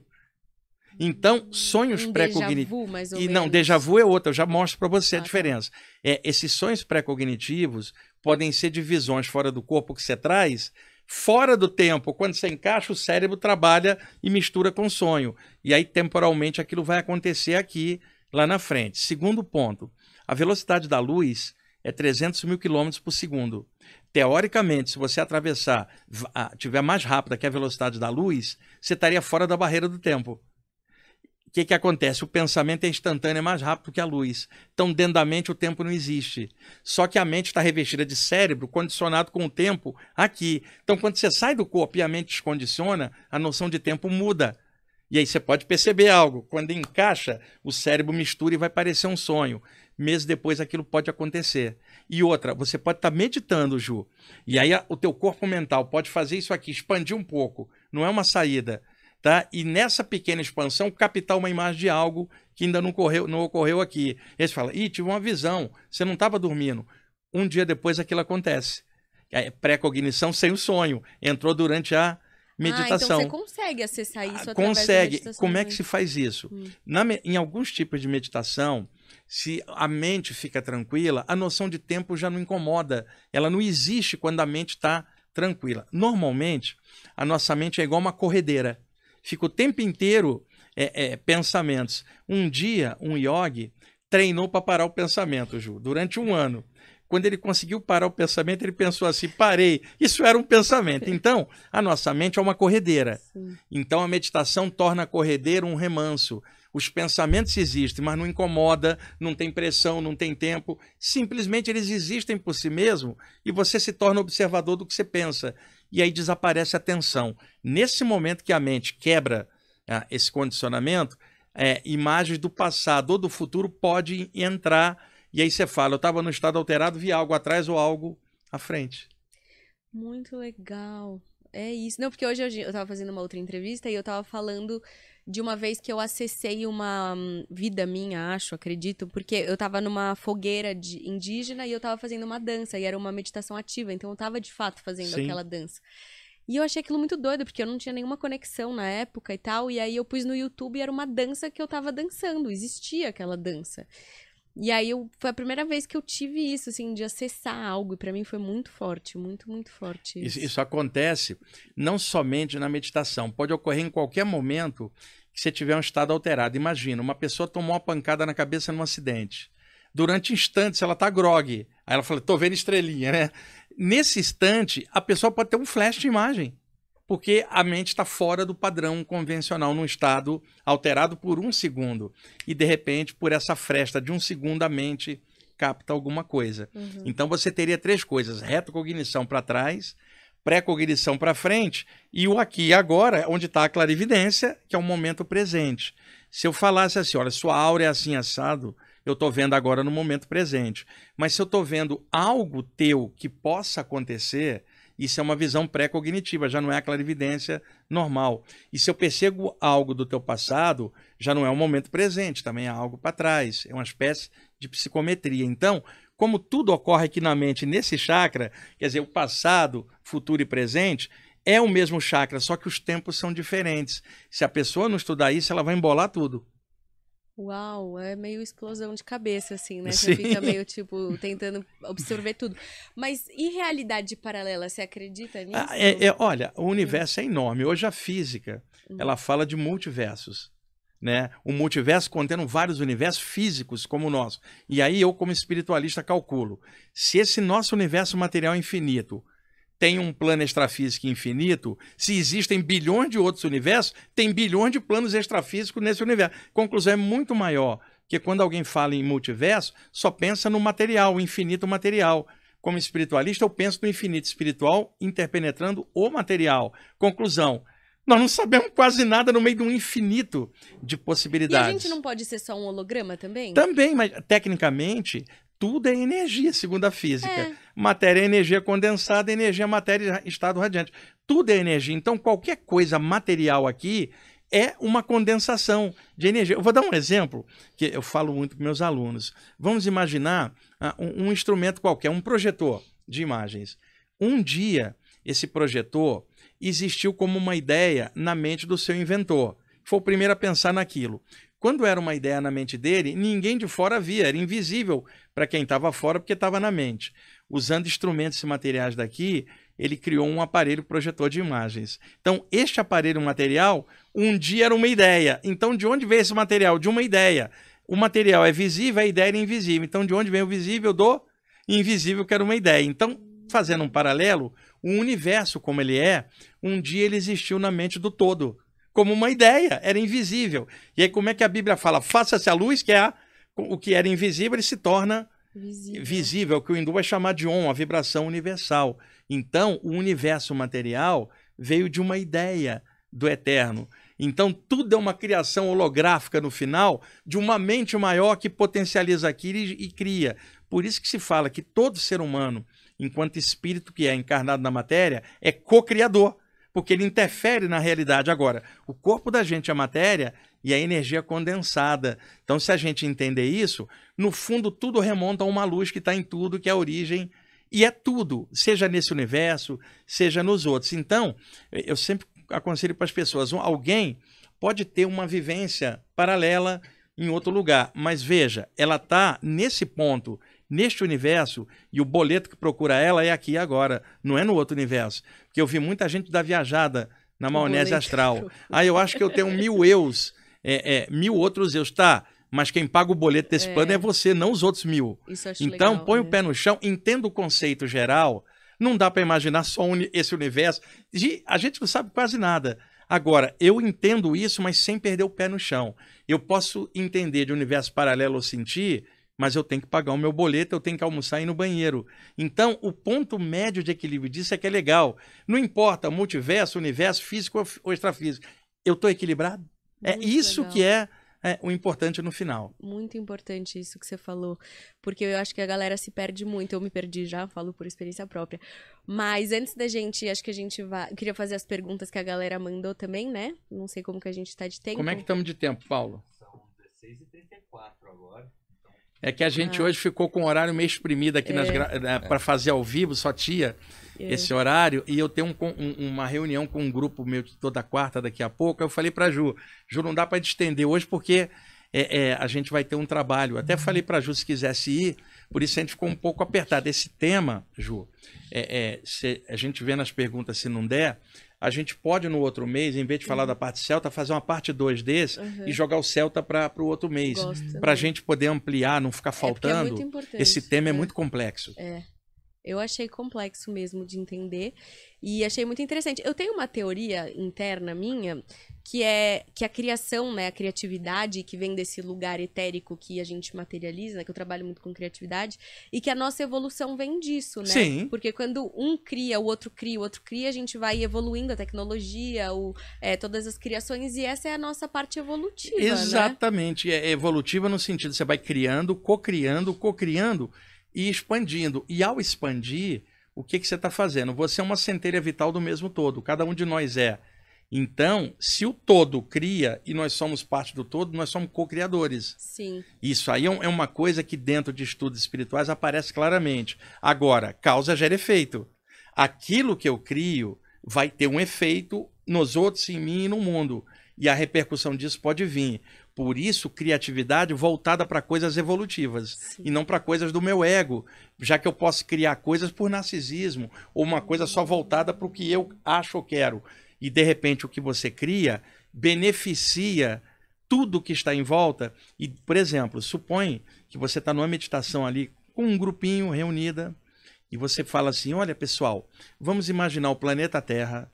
Então, sonhos um pré-cognitivos. E menos. não, déjà vu é outra, eu já mostro para você Ah, a tá. diferença. É, esses sonhos pré-cognitivos podem ser de visões fora do corpo que você traz, fora do tempo. Quando você encaixa, o cérebro trabalha e mistura com o sonho. E aí, temporalmente, aquilo vai acontecer aqui, lá na frente. Segundo ponto, a velocidade da luz é 300 mil quilômetros por segundo. Teoricamente, se você atravessar, tiver mais rápida que a velocidade da luz, você estaria fora da barreira do tempo. O que, que acontece? O pensamento é instantâneo, é mais rápido que a luz. Então, dentro da mente, o tempo não existe. Só que a mente está revestida de cérebro, condicionado com o tempo aqui. Então, quando você sai do corpo e a mente descondiciona, a noção de tempo muda. E aí você pode perceber algo. Quando encaixa, o cérebro mistura e vai parecer um sonho. Meses depois aquilo pode acontecer. E outra, você pode estar tá meditando, Ju. E aí o teu corpo mental pode fazer isso aqui, expandir um pouco. Não é uma saída tá? E nessa pequena expansão, captar uma imagem de algo que ainda não, correu, não ocorreu aqui. Eles falam, ih, tive uma visão, você não estava dormindo. Um dia depois aquilo acontece. É pré-cognição sem o sonho. Entrou durante a meditação. Ah, então você consegue acessar isso ah, Consegue. Como é que se faz isso? Hum. Na, em alguns tipos de meditação, se a mente fica tranquila, a noção de tempo já não incomoda. Ela não existe quando a mente está tranquila. Normalmente, a nossa mente é igual uma corredeira fica o tempo inteiro é, é, pensamentos. Um dia, um yogi treinou para parar o pensamento, Ju, durante um ano. Quando ele conseguiu parar o pensamento, ele pensou assim: parei. Isso era um pensamento. Então, a nossa mente é uma corredeira. Sim. Então, a meditação torna a corredeira um remanso. Os pensamentos existem, mas não incomoda, não tem pressão, não tem tempo. Simplesmente eles existem por si mesmo e você se torna observador do que você pensa e aí desaparece a tensão. Nesse momento que a mente quebra ah, esse condicionamento, é, imagens do passado ou do futuro podem entrar e aí você fala, eu estava no estado alterado, vi algo atrás ou algo à frente. Muito legal. É isso. Não, porque hoje eu estava fazendo uma outra entrevista e eu estava falando de uma vez que eu acessei uma hum, vida minha, acho, acredito, porque eu tava numa fogueira de indígena e eu tava fazendo uma dança, e era uma meditação ativa, então eu tava de fato fazendo Sim. aquela dança. E eu achei aquilo muito doido, porque eu não tinha nenhuma conexão na época e tal, e aí eu pus no YouTube e era uma dança que eu tava dançando, existia aquela dança. E aí eu, foi a primeira vez que eu tive isso, assim, de acessar algo. E para mim foi muito forte, muito, muito forte. Isso. isso. acontece não somente na meditação, pode ocorrer em qualquer momento que você tiver um estado alterado. Imagina, uma pessoa tomou uma pancada na cabeça num acidente. Durante instantes ela tá grog. Aí ela fala, tô vendo estrelinha, né? Nesse instante, a pessoa pode ter um flash de imagem porque a mente está fora do padrão convencional, num estado alterado por um segundo. E, de repente, por essa fresta de um segundo, a mente capta alguma coisa. Uhum. Então, você teria três coisas: retrocognição para trás, pré-cognição para frente e o aqui e agora, onde está a clarividência, que é o momento presente. Se eu falasse assim, olha, sua aura é assim assado, eu estou vendo agora no momento presente. Mas se eu estou vendo algo teu que possa acontecer, isso é uma visão pré-cognitiva, já não é a clarividência normal. E se eu percebo algo do teu passado, já não é o momento presente, também é algo para trás, é uma espécie de psicometria. Então, como tudo ocorre aqui na mente nesse chakra, quer dizer, o passado, futuro e presente, é o mesmo chakra, só que os tempos são diferentes. Se a pessoa não estudar isso, ela vai embolar tudo. Uau, é meio explosão de cabeça, assim, né? Sim. Você fica meio, <laughs> tipo, tentando absorver tudo. Mas e realidade paralela? Você acredita nisso? Ah, é, é, olha, o universo é enorme. Hoje a física, uhum. ela fala de multiversos. Né? O multiverso contendo vários universos físicos como o nosso. E aí eu, como espiritualista, calculo. Se esse nosso universo material é infinito tem um plano extrafísico infinito, se existem bilhões de outros universos, tem bilhões de planos extrafísicos nesse universo. Conclusão é muito maior, que quando alguém fala em multiverso, só pensa no material, o infinito material. Como espiritualista, eu penso no infinito espiritual interpenetrando o material. Conclusão, nós não sabemos quase nada no meio de um infinito de possibilidades. E a gente não pode ser só um holograma também? Também, mas tecnicamente tudo é energia, segundo a física. É. Matéria é energia condensada, energia é matéria estado radiante. Tudo é energia. Então, qualquer coisa material aqui é uma condensação de energia. Eu vou dar um exemplo que eu falo muito com meus alunos. Vamos imaginar uh, um, um instrumento qualquer, um projetor de imagens. Um dia, esse projetor existiu como uma ideia na mente do seu inventor. Foi o primeiro a pensar naquilo. Quando era uma ideia na mente dele, ninguém de fora via, era invisível para quem estava fora porque estava na mente. Usando instrumentos e materiais daqui, ele criou um aparelho projetor de imagens. Então, este aparelho material, um dia era uma ideia. Então, de onde veio esse material? De uma ideia. O material é visível, a ideia é invisível. Então, de onde vem o visível? Do invisível que era uma ideia. Então, fazendo um paralelo, o universo como ele é, um dia ele existiu na mente do todo, como uma ideia, era invisível. E aí como é que a Bíblia fala? Faça-se a luz, que é a, o que era invisível, ele se torna visível. visível, que o hindu vai chamar de on, a vibração universal. Então, o universo material veio de uma ideia do eterno. Então, tudo é uma criação holográfica no final de uma mente maior que potencializa aquilo e, e cria. Por isso que se fala que todo ser humano, enquanto espírito que é encarnado na matéria, é co-criador, porque ele interfere na realidade. Agora, o corpo da gente é matéria e a energia condensada. Então, se a gente entender isso, no fundo, tudo remonta a uma luz que está em tudo, que é a origem. E é tudo, seja nesse universo, seja nos outros. Então, eu sempre aconselho para as pessoas: alguém pode ter uma vivência paralela em outro lugar, mas veja, ela está nesse ponto, neste universo, e o boleto que procura ela é aqui agora, não é no outro universo. Porque eu vi muita gente dar viajada na maionese astral. <laughs> Ah, eu acho que eu tenho mil eus, é, é, mil outros eus. Tá, mas quem paga o boleto desse é. plano é você, não os outros mil. então, legal, põe né? o pé no chão, entenda o conceito geral. Não dá para imaginar só esse universo. A gente não sabe quase nada. Agora, eu entendo isso, mas sem perder o pé no chão. Eu posso entender de universo paralelo ou sentir, mas eu tenho que pagar o meu boleto, eu tenho que almoçar e ir no banheiro. Então, o ponto médio de equilíbrio disso é que é legal. Não importa multiverso, universo, físico ou extrafísico. Eu estou equilibrado? É Muito é isso legal. que é é o importante no final. Muito importante isso que você falou, porque eu acho que a galera se perde muito. Eu me perdi já, falo por experiência própria. Mas antes da gente, acho que a gente vai. Eu queria fazer as perguntas que a galera mandou também, né? Não sei como que a gente está de tempo. Como é que estamos de tempo, Paulo? São 16h34 agora. É que a gente ah. hoje ficou com o horário meio exprimido aqui é. Né, para fazer ao vivo, só tinha é. esse horário. E eu tenho um, um, uma reunião com um grupo meu toda quarta daqui a pouco. Eu falei para Ju, Ju, não dá para estender hoje porque é, é, a gente vai ter um trabalho. Até uhum. falei para Ju se quisesse ir, por isso a gente ficou um pouco apertado. Esse tema, Ju, é, é, se a gente vê nas perguntas se não der, a gente pode no outro mês, em vez de falar uhum. da parte Celta, fazer uma parte 2 desse uhum. e jogar o Celta para o outro mês. Para a gente poder ampliar, não ficar é, é faltando. É Esse tema é, é muito complexo. É. Eu achei complexo mesmo de entender e achei muito interessante. Eu tenho uma teoria interna minha que é que a criação, né, a criatividade que vem desse lugar etérico que a gente materializa, né, que eu trabalho muito com criatividade, e que a nossa evolução vem disso, né? Sim. Porque quando um cria, o outro cria, o outro cria, a gente vai evoluindo a tecnologia, o, é, todas as criações, e essa é a nossa parte evolutiva. Né? Exatamente. Né? É evolutiva no sentido você vai criando, co-criando, co-criando e expandindo. E ao expandir, o que, que você está fazendo? Você é uma centelha vital do mesmo todo. Cada um de nós é. Então, se o todo cria e nós somos parte do todo, nós somos co-criadores. Sim. Isso aí é, é uma coisa que dentro de estudos espirituais aparece claramente. Agora, causa gera efeito. Aquilo que eu crio vai ter um efeito nos outros, em mim e no mundo. E a repercussão disso pode vir. Por isso, criatividade voltada para coisas evolutivas Sim. e não para coisas do meu ego, já que eu posso criar coisas por narcisismo ou uma coisa só voltada para o que eu acho ou quero. E de repente o que você cria beneficia tudo que está em volta. E, por exemplo, supõe que você está numa meditação ali com um grupinho reunida e você fala assim: olha, pessoal, vamos imaginar o planeta Terra,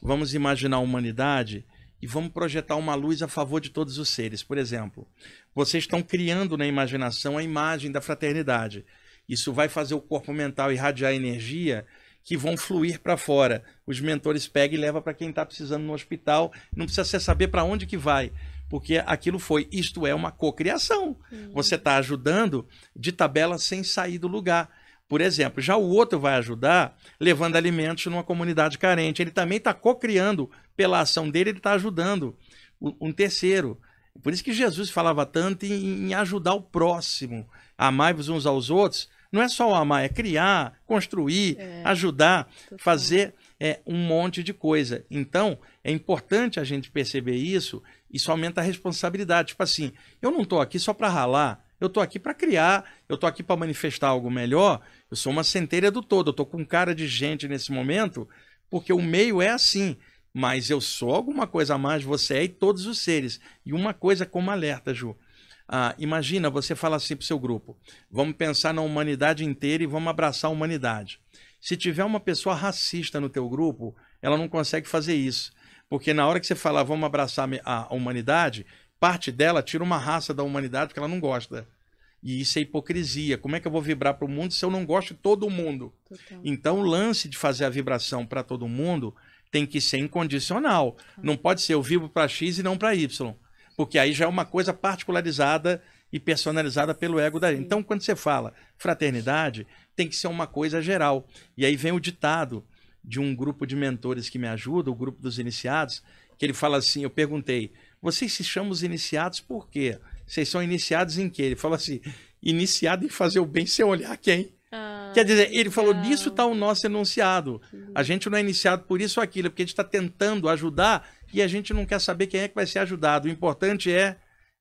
vamos imaginar a humanidade e vamos projetar uma luz a favor de todos os seres. Por exemplo, vocês estão criando na imaginação a imagem da fraternidade. Isso vai fazer o corpo mental irradiar energia que vão fluir para fora. Os mentores pegam e levam para quem está precisando no hospital. Não precisa saber para onde que vai, porque aquilo foi. Isto é uma cocriação. Uhum. Você está ajudando de tabela sem sair do lugar. Por exemplo, já o outro vai ajudar levando alimentos numa comunidade carente. Ele também está cocriando pela ação dele, ele está ajudando um terceiro. Por isso que Jesus falava tanto em, em ajudar o próximo, amai-vos uns aos outros. Não é só o amar, é criar, construir, é, ajudar, fazer é, um monte de coisa. Então, é importante a gente perceber isso. Isso aumenta a responsabilidade. Tipo assim, eu não estou aqui só para ralar, eu estou aqui para criar, eu estou aqui para manifestar algo melhor. Eu sou uma centelha do todo, eu estou com cara de gente nesse momento, porque o meio é assim mas eu sou alguma coisa a mais, você é e todos os seres. E uma coisa como alerta, Ju. Ah, imagina você fala assim pro seu grupo: vamos pensar na humanidade inteira e vamos abraçar a humanidade. Se tiver uma pessoa racista no teu grupo, ela não consegue fazer isso. Porque na hora que você falar vamos abraçar a humanidade, parte dela tira uma raça da humanidade porque ela não gosta. E isso é hipocrisia. Como é que eu vou vibrar para o mundo se eu não gosto de todo mundo? Total. Então, o lance de fazer a vibração para todo mundo tem que ser incondicional. Ah. Não pode ser eu vibro para X e não para Y. Porque aí já é uma coisa particularizada e personalizada pelo ego da gente. Então, quando você fala fraternidade, tem que ser uma coisa geral. E aí vem o ditado de um grupo de mentores que me ajuda, o grupo dos iniciados, que ele fala assim: eu perguntei, vocês se chamam os iniciados por quê? Vocês são iniciados em quê? Ele falou assim: iniciado em fazer o bem sem olhar quem. Ah, Quer dizer, ele falou: nisso está o nosso enunciado. A gente não é iniciado por isso ou aquilo, porque a gente está tentando ajudar e a gente não quer saber quem é que vai ser ajudado. O importante é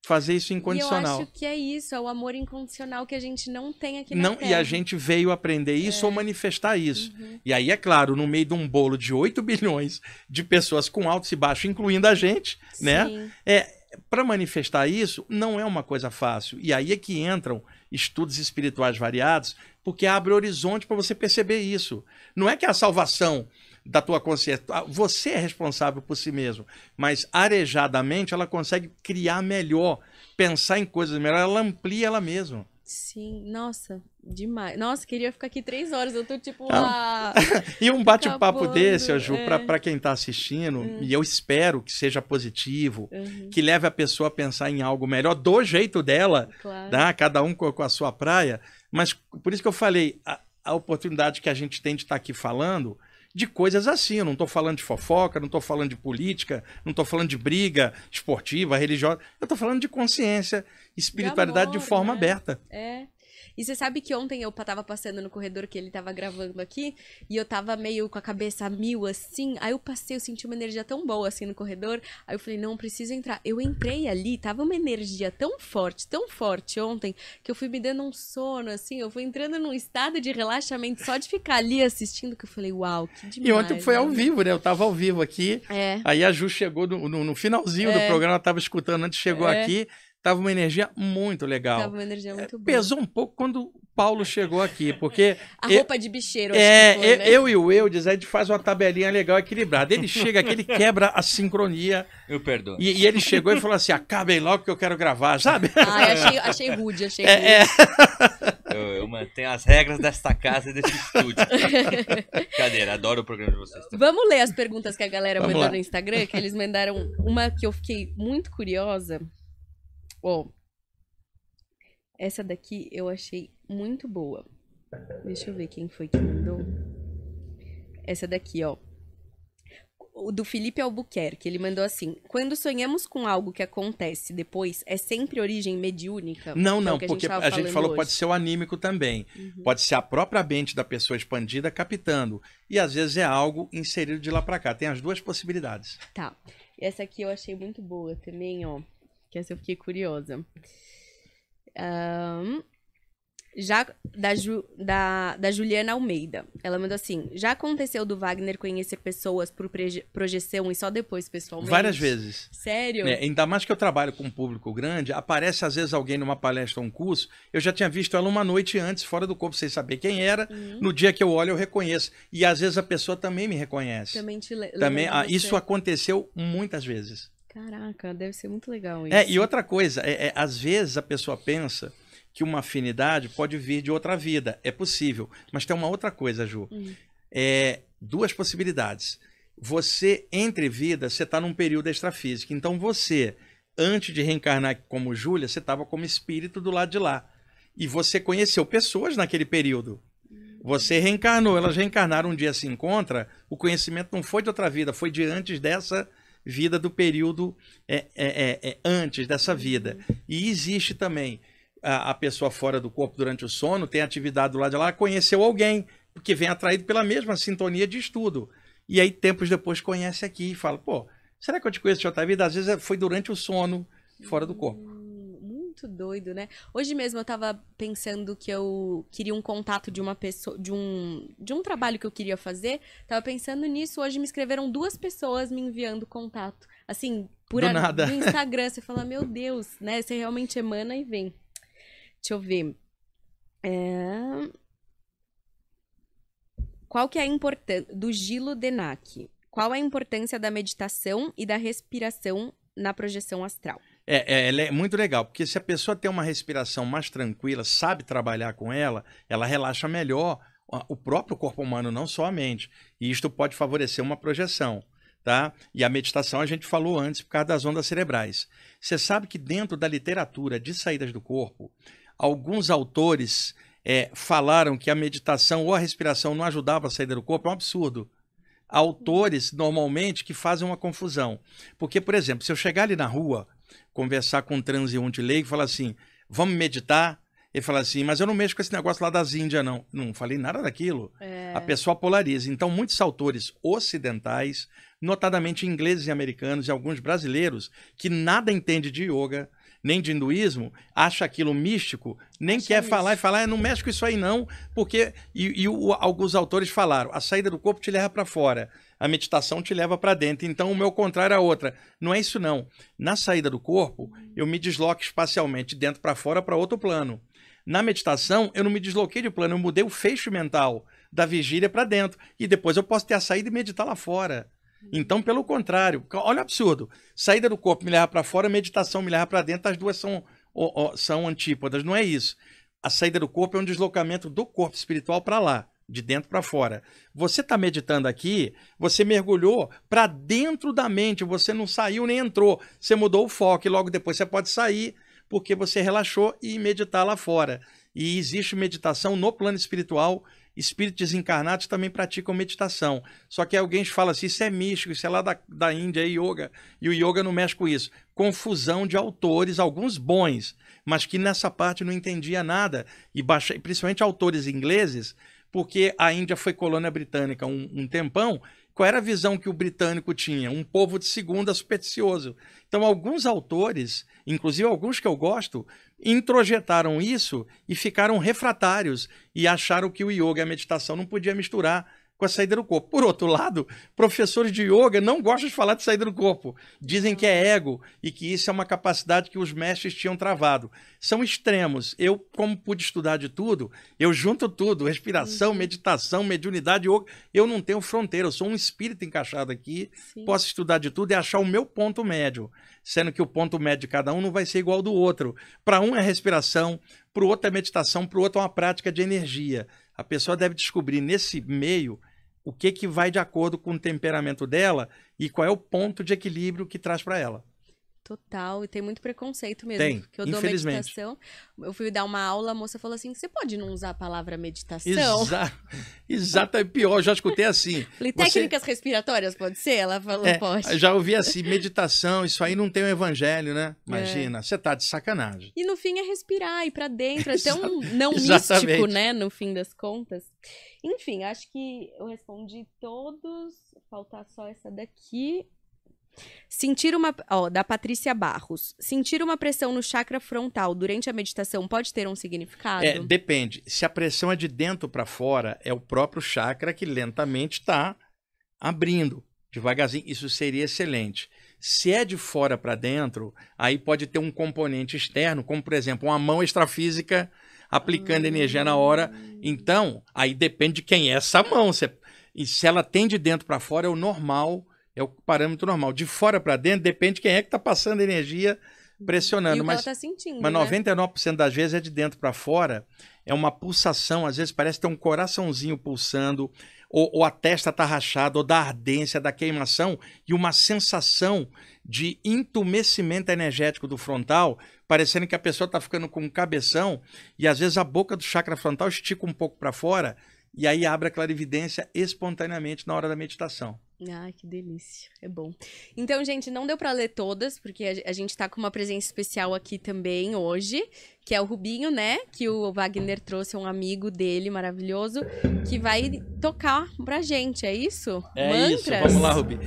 fazer isso incondicional. E eu acho que é isso, é o amor incondicional que a gente não tem aqui na não, Terra. E a gente veio aprender isso é. ou manifestar isso. Uhum. E aí, é claro, no meio de um bolo de 8 <laughs> bilhões de pessoas com altos e baixos, incluindo a gente, né? Sim. né? É, para manifestar isso, não é uma coisa fácil. E aí é que entram estudos espirituais variados, porque abre horizonte para você perceber isso. Não é que a salvação da tua consciência, você é responsável por si mesmo, mas arejadamente ela consegue criar melhor, pensar em coisas melhor, ela amplia ela mesma. Sim, nossa, demais. Nossa, queria ficar aqui três horas. Eu tô tipo lá. <laughs> e um bate-papo desse, Ju, é. para quem tá assistindo, uhum. e eu espero que seja positivo, uhum. que leve a pessoa a pensar em algo melhor do jeito dela, claro. tá? cada um com, a sua praia. Mas por isso que eu falei, a, a oportunidade que a gente tem de estar tá aqui falando de coisas assim. Eu não estou falando de fofoca, não estou falando de política, não estou falando de briga esportiva, religiosa. Eu estou falando de consciência, espiritualidade de, amor, de forma né? aberta. É. E você sabe que ontem eu tava passando no corredor que ele tava gravando aqui, e eu tava meio com a cabeça a mil, assim. Aí eu passei, eu senti uma energia tão boa, assim, no corredor. Aí eu falei, não, preciso entrar. Eu entrei ali, tava uma energia tão forte, tão forte ontem, que eu fui me dando um sono, assim. Eu fui entrando num estado de relaxamento só de ficar ali assistindo, que eu falei, uau, que demais. E ontem foi né? ao vivo, né? Eu tava ao vivo aqui. É. Aí a Ju chegou no, no, no finalzinho é. do programa, ela tava escutando antes, chegou é. aqui. Tava uma energia muito legal. Tava uma energia muito boa. Pesou um pouco quando Paulo chegou aqui, porque. <laughs> A roupa de bicheiro, é, foi, né? Eu e o Eudes, a gente faz uma tabelinha legal, equilibrada. Ele chega aqui, ele <laughs> quebra a sincronia. Eu perdoo. E, e ele chegou e falou assim: acabem logo que eu quero gravar, sabe? Ah, achei, achei rude, achei rude. É, é. Eu, eu, mantenho as regras desta casa e desse estúdio. <laughs> Cadeira, adoro o programa de vocês. Também. Vamos ler as perguntas que a galera Vamos mandou lá. no Instagram, que eles mandaram uma que eu fiquei muito curiosa. Ó, essa daqui eu achei muito boa. Deixa eu ver quem foi que mandou. Essa daqui, ó. O do Felipe Albuquerque, ele mandou assim: Quando sonhamos com algo que acontece depois, é sempre origem mediúnica? Não, não, é porque a gente, a gente falou hoje. pode ser o anímico também. Uhum. Pode ser a própria mente da pessoa expandida captando. E às vezes é algo inserido de lá para cá. Tem as duas possibilidades. Tá. Essa aqui eu achei muito boa também, ó que essa eu fiquei curiosa. Um, já da, Ju, da, da Juliana Almeida. Ela mandou assim: já aconteceu do Wagner conhecer pessoas por projeção e só depois pessoalmente? Várias vezes. Sério? É, ainda mais que eu trabalho com um público grande, aparece às vezes alguém numa palestra ou um curso. Eu já tinha visto ela uma noite antes, fora do corpo, sem saber quem era. Uhum. No dia que eu olho, eu reconheço. E às vezes a pessoa também me reconhece. Também te le também, ah, Isso aconteceu muitas vezes. Caraca, deve ser muito legal isso. É, e outra coisa, é, é, às vezes a pessoa pensa que uma afinidade pode vir de outra vida. É possível. Mas tem uma outra coisa, Ju. Hum. É, duas possibilidades. Você, entre vidas, você está num período extrafísico. Então você, antes de reencarnar como Júlia, você estava como espírito do lado de lá. E você conheceu pessoas naquele período. Você reencarnou, elas reencarnaram, um dia se encontra, o conhecimento não foi de outra vida, foi de antes dessa vida do período é, é, é, é, antes dessa vida. E existe também a, a, pessoa fora do corpo durante o sono, tem atividade do lado de lá, conheceu alguém, porque vem atraído pela mesma sintonia de estudo. E aí, tempos depois, conhece aqui e fala: pô, será que eu te conheço de outra vida? Às vezes é, foi durante o sono, fora do corpo muito doido, né? Hoje mesmo eu tava pensando que eu queria um contato de uma pessoa, de um, de um trabalho que eu queria fazer. Tava pensando nisso, hoje me escreveram duas pessoas me enviando contato. Assim, por Do a- nada. no Instagram. Você fala, meu Deus, né? Você realmente emana e vem. Deixa eu ver. É... Qual que é a importância do Gilo Denac? Qual a importância da meditação e da respiração na projeção astral? É, é, ela é muito legal, porque se a pessoa tem uma respiração mais tranquila, sabe trabalhar com ela, ela relaxa melhor o próprio corpo humano, não só a mente. E isto pode favorecer uma projeção, tá? E a meditação a gente falou antes por causa das ondas cerebrais. Você sabe que dentro da literatura de saídas do corpo, alguns autores é, falaram que a meditação ou a respiração não ajudava a saída do corpo, é um absurdo. Autores, normalmente, que fazem uma confusão. Porque, por exemplo, se eu chegar ali na rua, conversar com um transeunte leigo e falar assim, vamos meditar? Ele fala assim, mas eu não mexo com esse negócio lá das Índias, não. Não falei nada daquilo. É, A pessoa polariza. Então, muitos autores ocidentais, notadamente ingleses e americanos e alguns brasileiros, que nada entende de yoga, nem de hinduísmo, acha aquilo místico, nem Acha quer falar e falar, "É, não mexe com isso aí não, porque... E, e o- alguns autores falaram, a saída do corpo te leva para fora, a meditação te leva para dentro. Então, o meu contrário é outra. Não é isso não. Na saída do corpo, eu me desloco espacialmente de dentro para fora para outro plano. Na meditação, eu não me desloquei de plano, eu mudei o fecho mental da vigília para dentro. E depois eu posso ter a saída e meditar lá fora. Então, pelo contrário, olha o absurdo. Saída do corpo me leva para fora, meditação me leva para dentro, as duas são, são antípodas. Não é isso. A saída do corpo é um deslocamento do corpo espiritual para lá, de dentro para fora. Você está meditando aqui, você mergulhou para dentro da mente, você não saiu nem entrou. Você mudou o foco e logo depois você pode sair porque você relaxou e meditar lá fora. E existe meditação no plano espiritual. Espíritos desencarnados também praticam meditação. Só que alguém fala assim: isso é místico, isso é lá da, da Índia, é yoga. E o yoga não mexe com isso. Confusão de autores, alguns bons, mas que nessa parte não entendia nada. E baixa, principalmente autores ingleses, porque a Índia foi colônia britânica um, um tempão. Qual era a visão que o britânico tinha? Um povo de segunda supersticioso. Então, alguns autores, inclusive alguns que eu gosto, introjetaram isso e ficaram refratários e acharam que o yoga e a meditação não podia misturar com a saída do corpo. Por outro lado, professores de yoga não gostam de falar de saída do corpo. Dizem que é ego e que isso é uma capacidade que os mestres tinham travado. São extremos. Eu, como pude estudar de tudo, eu junto tudo: respiração, meditação, mediunidade, yoga. Eu não tenho fronteira, eu sou um espírito encaixado aqui sim. posso estudar de tudo e achar o meu ponto médio, sendo que o ponto médio de cada um não vai ser igual ao do outro. Para um é respiração, para o outro é meditação, para o outro é uma prática de energia. A pessoa deve descobrir nesse meio o que, que vai de acordo com o temperamento dela e qual é o ponto de equilíbrio que traz para ela. Total, e tem muito preconceito mesmo. Tem, porque eu dou meditação. Eu fui dar uma aula, a moça falou assim: você pode não usar a palavra meditação? Exa exato, é pior, já escutei assim. <laughs> Falei, Você- técnicas respiratórias, pode ser? Ela falou, É, pode. já ouvi assim, meditação, isso aí não tem o evangelho, né? É. Imagina, você tá de sacanagem. E no fim é respirar, ir pra dentro. É tão <laughs> não <laughs> exatamente. místico, né? No fim das contas. Enfim, acho que eu respondi todos. Faltar só essa daqui. Sentir uma. Ó, da Patrícia Barros. Sentir uma pressão no chakra frontal durante a meditação pode ter um significado? É, depende. Se a pressão é de dentro para fora, é o próprio chakra que lentamente está abrindo devagarzinho. Isso seria excelente. Se é de fora para dentro, aí pode ter um componente externo, como por exemplo, uma mão extrafísica aplicando energia na hora. Então, aí depende de quem é essa mão. Se, e se ela tem de dentro para fora, é o normal, é o parâmetro normal. De fora para dentro, depende de quem é que está passando energia E pressionando. mas tá sentindo. mas né? 99% das vezes é de dentro para fora. É uma pulsação, às vezes parece ter um coraçãozinho pulsando, ou, ou a testa tá rachada, ou da ardência, da queimação, e uma sensação de entumecimento energético do frontal, parecendo que a pessoa tá ficando com um cabeção, e às vezes a boca do chakra frontal estica um pouco para fora, e aí abre a clarividência espontaneamente na hora da meditação. Ai, que delícia. É bom. Então, gente, não deu pra ler todas, porque a- gente tá com uma presença especial aqui também hoje, que é o Rubinho, né? Que o Wagner trouxe um amigo dele maravilhoso, que vai tocar pra gente, é isso? É isso, vamos lá, Rubi.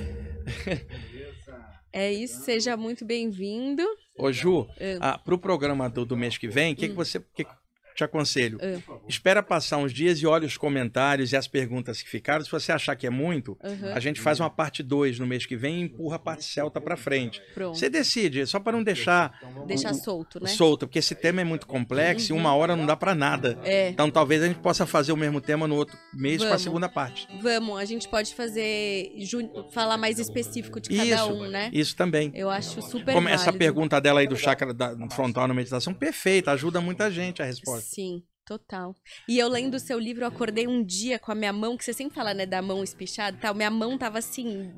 É isso, seja muito bem-vindo. Ô, Ju, É. ah, pro programa do, do mês que vem, o que, que Hum. você. que- te aconselho. Ah. Espera passar uns dias e olha os comentários e as perguntas que ficaram. Se você achar que é muito, Aham. a gente faz uma parte 2 no mês que vem e empurra a parte celta pra frente. Pronto. Você decide, só para não deixar Deixar solto, né? solto, porque esse tema é muito complexo e uma hora não dá pra nada. É. Então talvez a gente possa fazer o mesmo tema no outro mês com a segunda parte. Vamos, a gente pode fazer. falar mais específico de cada Isso, um, né? isso também. Eu acho super Como essa pergunta dela aí do chakra da frontal na meditação, perfeita, ajuda muita gente a resposta. Sim, total. E eu lendo o seu livro, eu acordei um dia com a minha mão, que você sempre fala, né, da mão espichada e tal. Minha mão tava assim.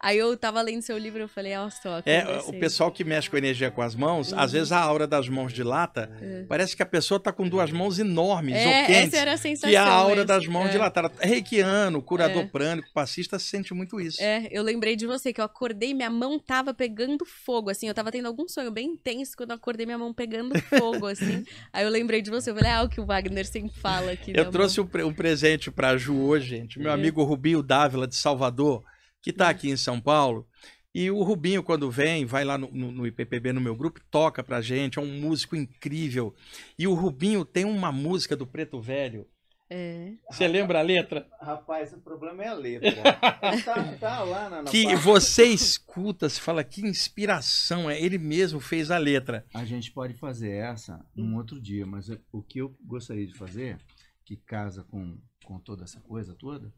Aí eu tava lendo seu livro, eu falei, ó, só. É, o pessoal que mexe com energia com as mãos, às vezes a aura das mãos dilata, parece que a pessoa tá com duas mãos enormes ou É, quentes. essa era a sensação. É a aura mesmo. das mãos é. dilatadas. Reikiano, curador É. prânico, passista, sente muito isso. É, eu lembrei de você, que eu acordei, minha mão tava pegando fogo, assim, eu tava tendo algum sonho bem intenso, quando eu acordei, minha mão pegando fogo, assim. <laughs> Aí eu lembrei de você, eu falei, ah, o que Wagner sempre fala aqui. Eu da trouxe mão. um, pre- presente pra Ju hoje, gente. Meu É. amigo Rubinho Dávila, de Salvador, que tá aqui em São Paulo. E o Rubinho, quando vem, vai lá no, no- no IPPB, no meu grupo, toca pra gente. É um músico incrível. E o Rubinho tem uma música do Preto Velho. É. Você lembra a letra? Rapaz, o problema é a letra. <laughs> tá, tá lá na, na Que parte- você escuta, se fala que inspiração. É, ele mesmo fez a letra. A gente pode fazer essa num outro dia, mas o que eu gostaria de fazer, que casa com, com toda essa coisa toda,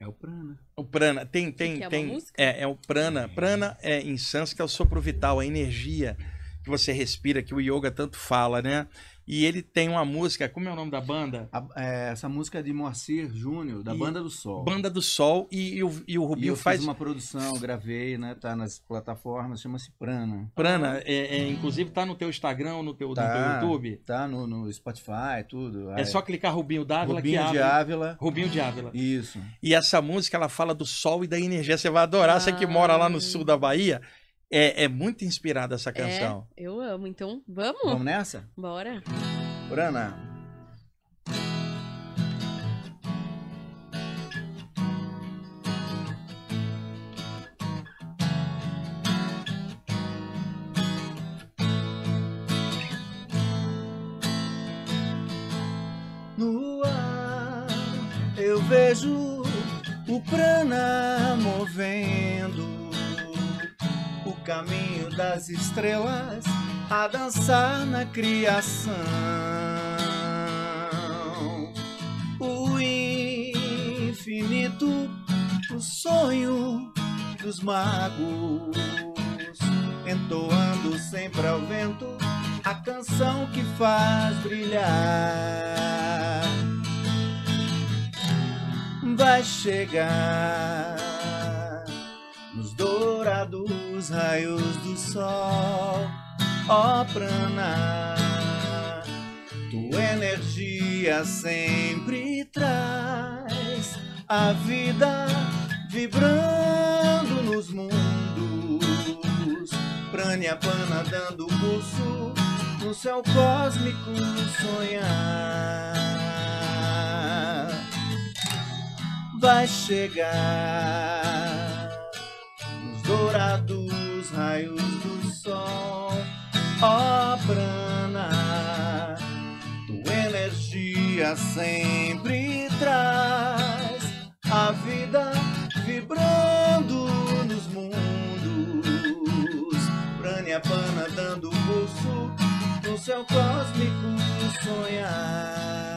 é o prana. O prana, tem, tem, que é uma tem. música? É, é o prana. Prana é em sânscrito é o sopro vital, a energia que você respira, que o yoga tanto fala, né? E ele tem uma música, como é o nome da banda? A- é, essa música é de Moacir Júnior, da E- Banda do Sol. Banda do Sol e, e o, e o E Rubinho eu faz fiz uma produção, gravei, né? Tá nas plataformas, chama-se Prana. prana, é, é, inclusive tá no teu Instagram, no teu, no Tá. teu YouTube. Tá no, no Spotify, tudo. É só clicar Rubinho Dávila que Rubinho abre. de Ávila. Rubinho de Ávila. Isso. E essa música ela fala do sol e da energia. Você vai adorar. Você que mora lá no sul da Bahia, é, é muito inspirada essa canção. É, eu amo, então vamos? Vamos nessa? Bora. Prana. Caminho das estrelas a dançar na criação. O infinito, o sonho dos magos, entoando sempre ao vento a canção que faz brilhar. Vai chegar nos dourados raios do sol, ó prana, tua energia sempre traz a vida vibrando nos mundos, prana dando pulso no céu cósmico sonhar. Vai chegar nos dourados raios do sol, ó prana, tua energia sempre traz a vida vibrando nos mundos, prana dando pulso no céu cósmico sonhar.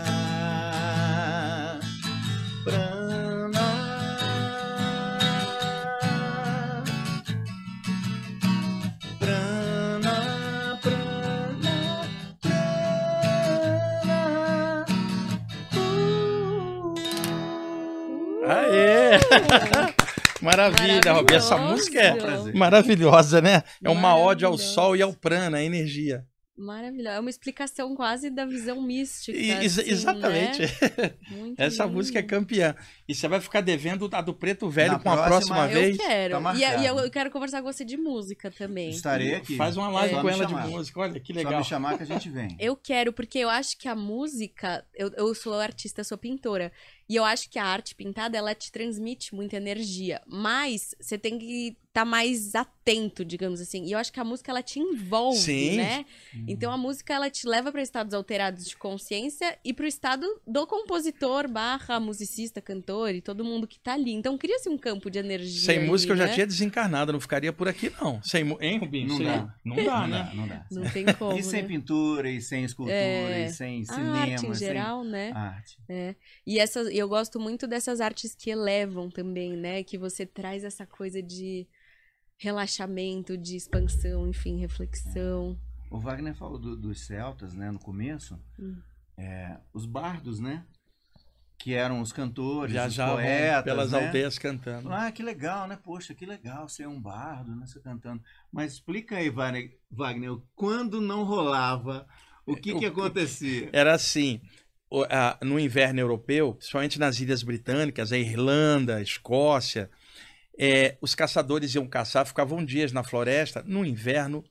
<laughs> Maravilha, Robi. Essa música é maravilhosa, né? É uma ode ao Maravilhosa. sol e ao prana, a energia. Maravilhoso. É uma explicação quase da visão mística. E- assim, exatamente. né? <laughs> Essa lindo. música é campeã. E você vai ficar devendo a do Preto Velho Na com a próxima, próxima eu vez. Eu quero. Tá e, e eu, quero conversar com você de música também. Estarei aqui. Faz uma live Só com ela chamar. de música. Olha que Só legal. me chamar que a gente vem. Eu quero, porque eu acho que a música. Eu, eu sou artista, sou pintora. E eu acho que a arte pintada, ela te transmite muita energia. Mas você tem que estar mais atento, digamos assim. E eu acho que a música, ela te envolve, Sim. né? Então a música, ela te leva para estados alterados de consciência e pro estado do compositor, barra musicista, cantor e todo mundo que tá ali. Então cria-se um campo de energia Sem aí, música eu já né? tinha desencarnado, não ficaria por aqui, não. Sem, hein, Rubinho? Não Sem- dá. Não dá, né? Não dá. Não tem como, E sem né? pintura, e sem escultura, É. e sem A cinema. arte em sem geral, né? Arte. E essas, eu gosto muito dessas artes que elevam também, né? Que você traz essa coisa de relaxamento, de expansão, enfim, reflexão. O Wagner falou do- dos celtas, né, no começo. Hum. É, os bardos, né? Que eram os cantores, Viajavam os poetas, pelas né? aldeias cantando. Ah, que legal, né? Poxa, que legal ser um bardo, né? Você cantando. Mas explica aí, Wagner, Wagner quando não rolava, o que que acontecia? Era assim, o- no inverno europeu, principalmente nas ilhas britânicas, a Irlanda, a Escócia, é, os caçadores iam caçar, ficavam dias na floresta, no inverno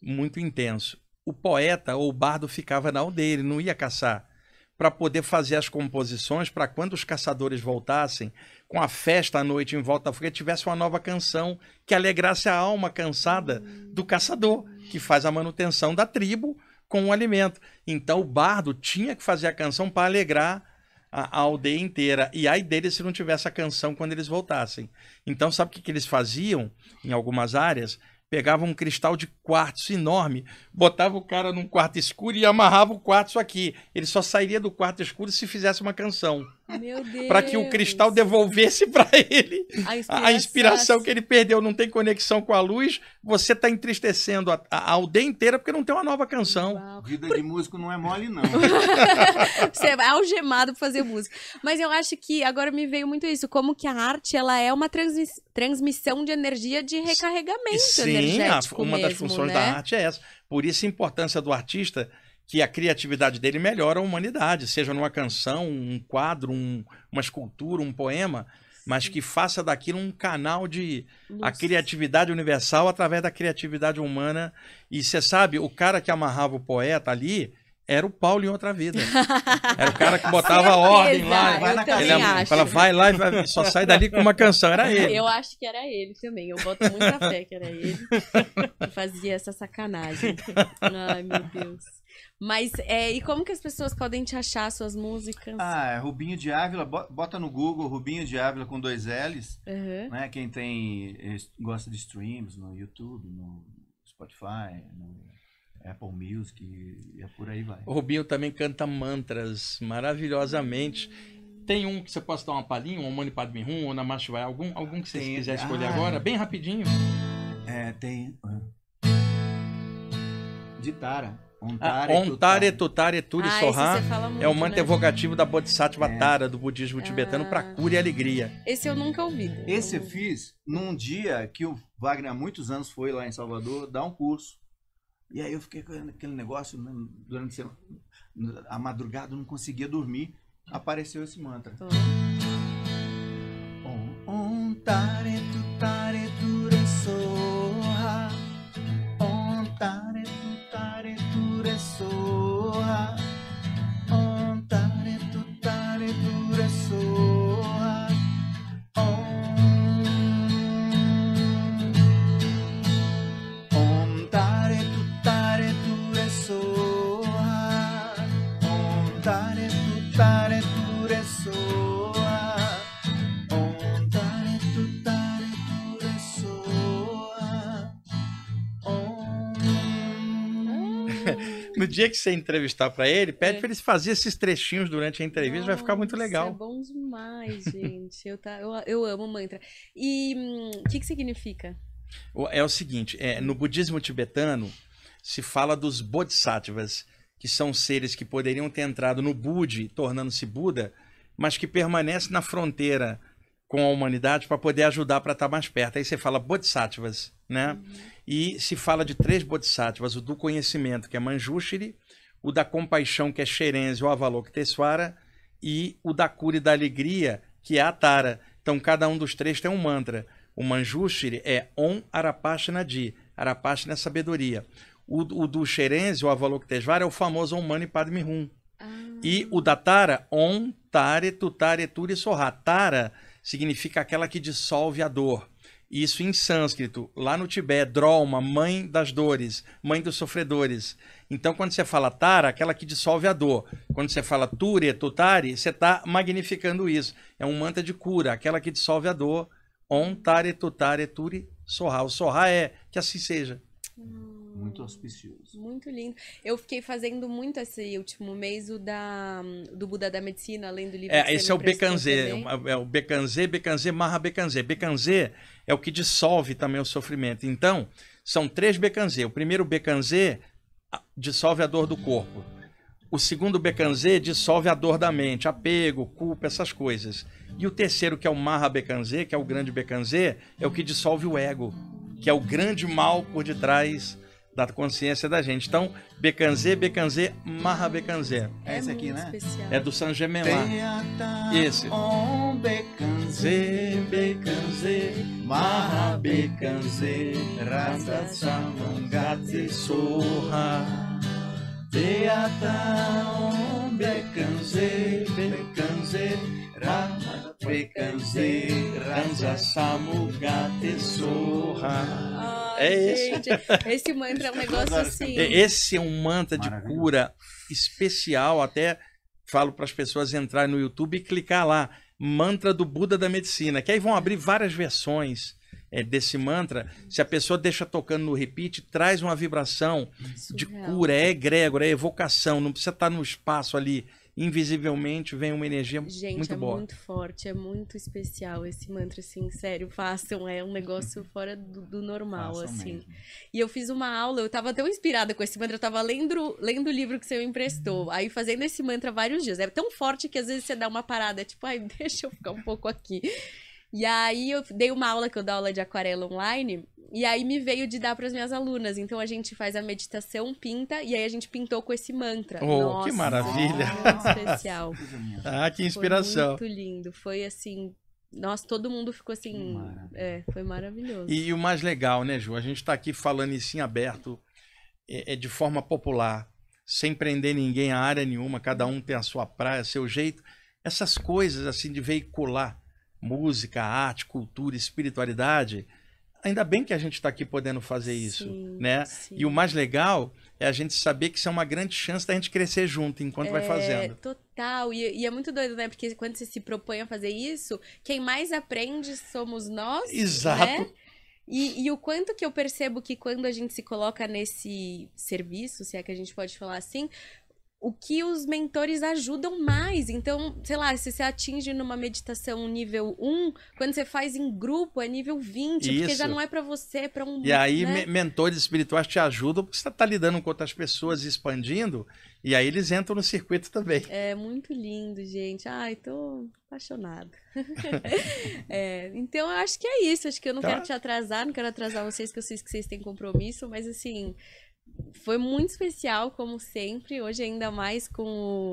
muito intenso. O poeta ou o bardo ficava na aldeia, ele não ia caçar, para poder fazer as composições, para quando os caçadores voltassem, com a festa à noite em volta da fogueira, tivesse uma nova canção que alegrasse a alma cansada do caçador, que faz a manutenção da tribo com o alimento. Então o bardo tinha que fazer a canção para alegrar a, a aldeia inteira. E aí deles se não tivesse a canção quando eles voltassem. Então sabe o que, que eles faziam em algumas áreas? Pegavam um cristal de quartzo enorme, botava o cara num quarto escuro e amarrava o quartzo aqui. Ele só sairia do quarto escuro se fizesse uma canção! Para que o cristal devolvesse para ele a, a inspiração que ele perdeu. Não tem conexão com a luz, você está entristecendo a, a aldeia inteira porque não tem uma nova canção. Uau. Vida de músico não é mole, não. <laughs> Você é algemado pra fazer música. Mas eu acho que agora me veio muito isso, como que a arte ela é uma transmis- transmissão de energia de recarregamento Sim, a- energético uma das mesmo, funções né? da arte é essa. Por isso a importância do artista, que a criatividade dele melhora a humanidade, seja numa canção, um quadro, um- uma escultura, um poema, mas que faça daquilo um canal de a criatividade universal através da criatividade humana. E você sabe, o cara que amarrava o poeta ali era o Paulo em outra vida. <laughs> Era o cara que botava a ordem lá. Certeza, vai na Ele acho. fala, vai lá e vai- só sai dali com uma canção. Era ele. Eu acho que era ele também. Eu boto muita fé que era ele que <laughs> fazia essa sacanagem. Ai, meu Deus. Mas, é, e como que as pessoas podem te achar suas músicas? Ah, é Rubinho de Ávila, bo- bota no Google Rubinho de Ávila com dois L's, Aham. né? Quem tem gosta de streams no YouTube, no Spotify, no Apple Music e e por aí vai. O Rubinho também canta mantras maravilhosamente. Tem um que você possa dar uma palhinha, um Mani Padme Hum, ou Namah Shivaya, algum, algum que você Tem- quiser escolher Ah. agora, bem rapidinho. É, tem ah. de Tara, Ontare, Ontare Tutare Turi Ah, é o mantra né? evocativo da Bodhisattva É. Tara, do budismo tibetano, para Ah. cura e alegria. Esse eu nunca ouvi. Esse eu fiz num dia que o Wagner há muitos anos foi lá em Salvador dar um curso. E aí eu fiquei com aquele negócio né, durante a semana, a madrugada eu não conseguia dormir. Apareceu esse mantra. Tô. Om Om Tare Tu Tare Ture Soha Om Tare Tu Tare Ture pessoa. No dia que você entrevistar para ele, pede É. para ele fazer esses trechinhos durante a entrevista, vai ficar muito Nossa, legal. É bom demais, gente. Eu, tá, eu, eu amo mantra. E hum, o que, que significa? É o seguinte, é, no budismo tibetano se fala dos bodhisattvas, que são seres que poderiam ter entrado no Budi, tornando-se Buda, mas que permanecem na fronteira com a humanidade para poder ajudar para estar mais perto. Aí você fala bodhisattvas, né? E se fala de três bodhisattvas, o do conhecimento, que é Manjushri, o da compaixão, que é Xerenze ou Avalokitesvara, e o da cura e da alegria, que é a Tara. Então, cada um dos três tem um mantra. O Manjushri é Om Arapashana Di. Arapashana é sabedoria. O, o do Xerenze, ou Avalokitesvara, é o famoso Om Mani Padme Hum. Ah, E o da Tara, Om, Tare, Tutare, Turi, Sorra. Tara significa aquela que dissolve a dor. Isso em sânscrito. Lá no Tibete, Drolma, mãe das dores, mãe dos sofredores. Então, quando você fala Tara, aquela que dissolve a dor. Quando você fala Ture, Tutare, você está magnificando isso. É um mantra de cura, aquela que dissolve a dor. Om, Tare, Tutare, Turi, Sorra. O Sorra é que assim seja. Muito auspicioso. Muito lindo. Eu fiquei fazendo muito esse último mês o da, do Buda da Medicina, além do livro É, esse é o Bekanzé, também. é o Bekanzé, Bekanzé, Maha Bekanzé. Bekanzé é o que dissolve também o sofrimento. Então, são três Bekanzé. O primeiro Bekanzé ah, dissolve a dor do corpo. O segundo Bekanzé dissolve a dor da mente, apego, culpa, essas coisas. E o terceiro, que é o Maha Bekanzé, que é o grande Bekanzé, é o que dissolve o ego, que é o grande mal por detrás da consciência da gente. Então, Bekanzé, Bekanzé, Maha Bekanzé. É esse aqui, né? Especial. É do San Germain lá. Teata Esse. Om Bekanze, Bekanze, Maha Bekanze, Rasa Samangati Soha. Teata Om Bekanze, Bekanze, Rama Bekanze, Rasa Samugate Soha. Ai, É esse. gente, esse mantra é um negócio assim. E- Esse é um mantra de cura especial. Até falo para as pessoas entrarem no YouTube e clicar lá. Mantra do Buda da Medicina. Que aí vão abrir várias versões é, desse mantra. Se a pessoa deixa tocando no repeat, traz uma vibração de Surreal. cura, é egrégora, é evocação. Não precisa estar no espaço ali. Invisivelmente vem uma energia Gente, muito é boa. muito forte, é muito especial esse mantra, assim, sério, façam, é um negócio fora do, do normal, Façam assim. mesmo. E eu fiz uma aula, eu tava tão inspirada com esse mantra, eu tava lendo, lendo o livro que você me emprestou, aí fazendo esse mantra vários dias. É tão forte que às vezes você dá uma parada, tipo, ai, <laughs> deixa eu ficar um pouco aqui. E aí eu dei uma aula que eu dou aula de aquarela online, e aí me veio de dar para as minhas alunas. Então a gente faz a meditação, pinta, e aí a gente pintou com esse mantra. Oh, que maravilha. Muito <laughs> especial. Ah, que inspiração. Foi muito lindo. Foi assim. Nossa, todo mundo ficou assim. É, foi maravilhoso. E, o mais legal, né, Ju? A gente está aqui falando isso em aberto, é, é de forma popular, sem prender ninguém a área nenhuma, cada um tem a sua praia, seu jeito. Essas coisas, assim, de veicular música, arte, cultura, espiritualidade, ainda bem que a gente está aqui podendo fazer isso, Sim, né? sim. E o mais legal é a gente saber que isso é uma grande chance da gente crescer junto enquanto vai É, fazendo. total. E, e é muito doido, né? Porque quando você se propõe a fazer isso, quem mais aprende somos nós. Exato. né? E, e o quanto que eu percebo que quando a gente se coloca nesse serviço, se é que a gente pode falar assim, o que os mentores ajudam mais. Então, sei lá, se você atinge numa meditação nível 1, quando você faz em grupo é nível 20, porque Isso. já não é pra você, é pra um. E aí, né? me- mentores espirituais te ajudam porque você está lidando com outras pessoas, expandindo, e aí eles entram no circuito também. É muito lindo, gente. Ai, tô apaixonada. <laughs> É, então, eu acho que é isso. Acho que eu não Tá. quero te atrasar, não quero atrasar vocês, que eu sei que vocês têm compromisso, mas assim. Foi muito especial, como sempre. Hoje, ainda mais com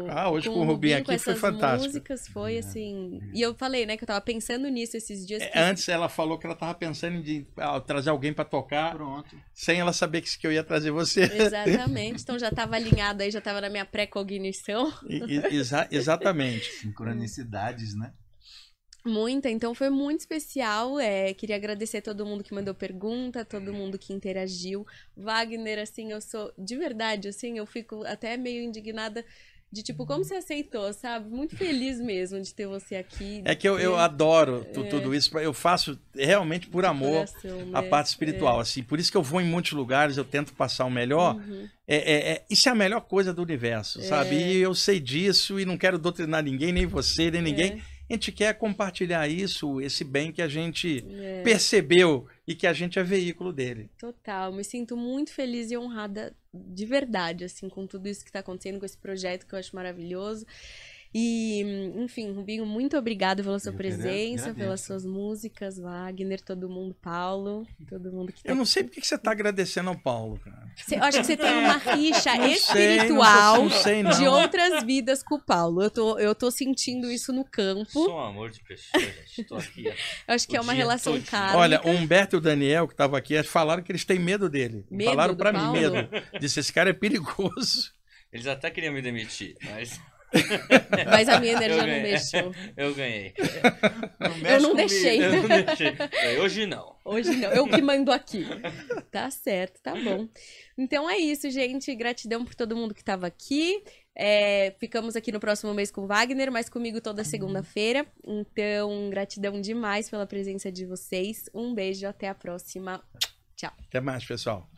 o. Ah, hoje com o Rubinho aqui foi essas fantástico. músicas, foi assim. E eu falei, né, que eu tava pensando nisso esses dias. É, que- Antes ela falou que ela estava pensando em de- ah, trazer alguém para tocar, Pronto. sem ela saber que, que eu ia trazer você. Exatamente. Então já tava alinhado aí, já tava na minha pré-cognição. Exa- exatamente. Sincronicidades, né? Muita, então foi muito especial. É, queria agradecer a todo mundo que mandou pergunta, todo mundo que interagiu. Wagner, assim, eu sou de verdade, assim, eu fico até meio indignada de tipo, como você aceitou, sabe? Muito feliz mesmo de ter você aqui. É que eu, eu de adoro tu- tudo isso, eu faço realmente por amor coração, a né? parte espiritual. Assim, por isso que eu vou em muitos lugares, eu tento passar o melhor. Uhum. É, é- é- isso é a melhor coisa do universo, sabe? É. E eu sei disso e não quero doutrinar ninguém, nem você, nem ninguém. A gente quer compartilhar isso, esse bem que a gente É, percebeu e que a gente é veículo dele. total. Me sinto muito feliz e honrada de verdade, assim, com tudo isso que tá acontecendo com esse projeto que eu acho maravilhoso. E, enfim, Rubinho, muito obrigado pela sua Eu presença, agradeço. pelas suas músicas, Wagner, todo mundo, Paulo, todo mundo que tá Eu não sei porque que você está agradecendo ao Paulo, cara. Eu acho que você tem uma rixa Não sei, espiritual não sei, não de sei, não. outras vidas com o Paulo. Eu tô, eu tô sentindo isso no campo. Sou um amor de pessoa, gente. Tô aqui. Eu acho que é uma relação kármica. Olha, o Humberto e o Daniel, que estavam aqui, falaram que eles têm medo dele. Medo falaram pra mim medo. Disse, esse cara é perigoso. Eles até queriam me demitir, mas <laughs> Mas a minha energia não deixou. Eu ganhei. Não Eu não comigo. deixei. Eu não deixei. É, Hoje não. Hoje não, eu que mando aqui. Tá certo, tá bom. Então é isso, gente. Gratidão por todo mundo que tava aqui. É, ficamos aqui no próximo mês com o Wagner, mas comigo toda segunda-feira. Então, gratidão demais pela presença de vocês. Um beijo, até a próxima. Até mais, pessoal.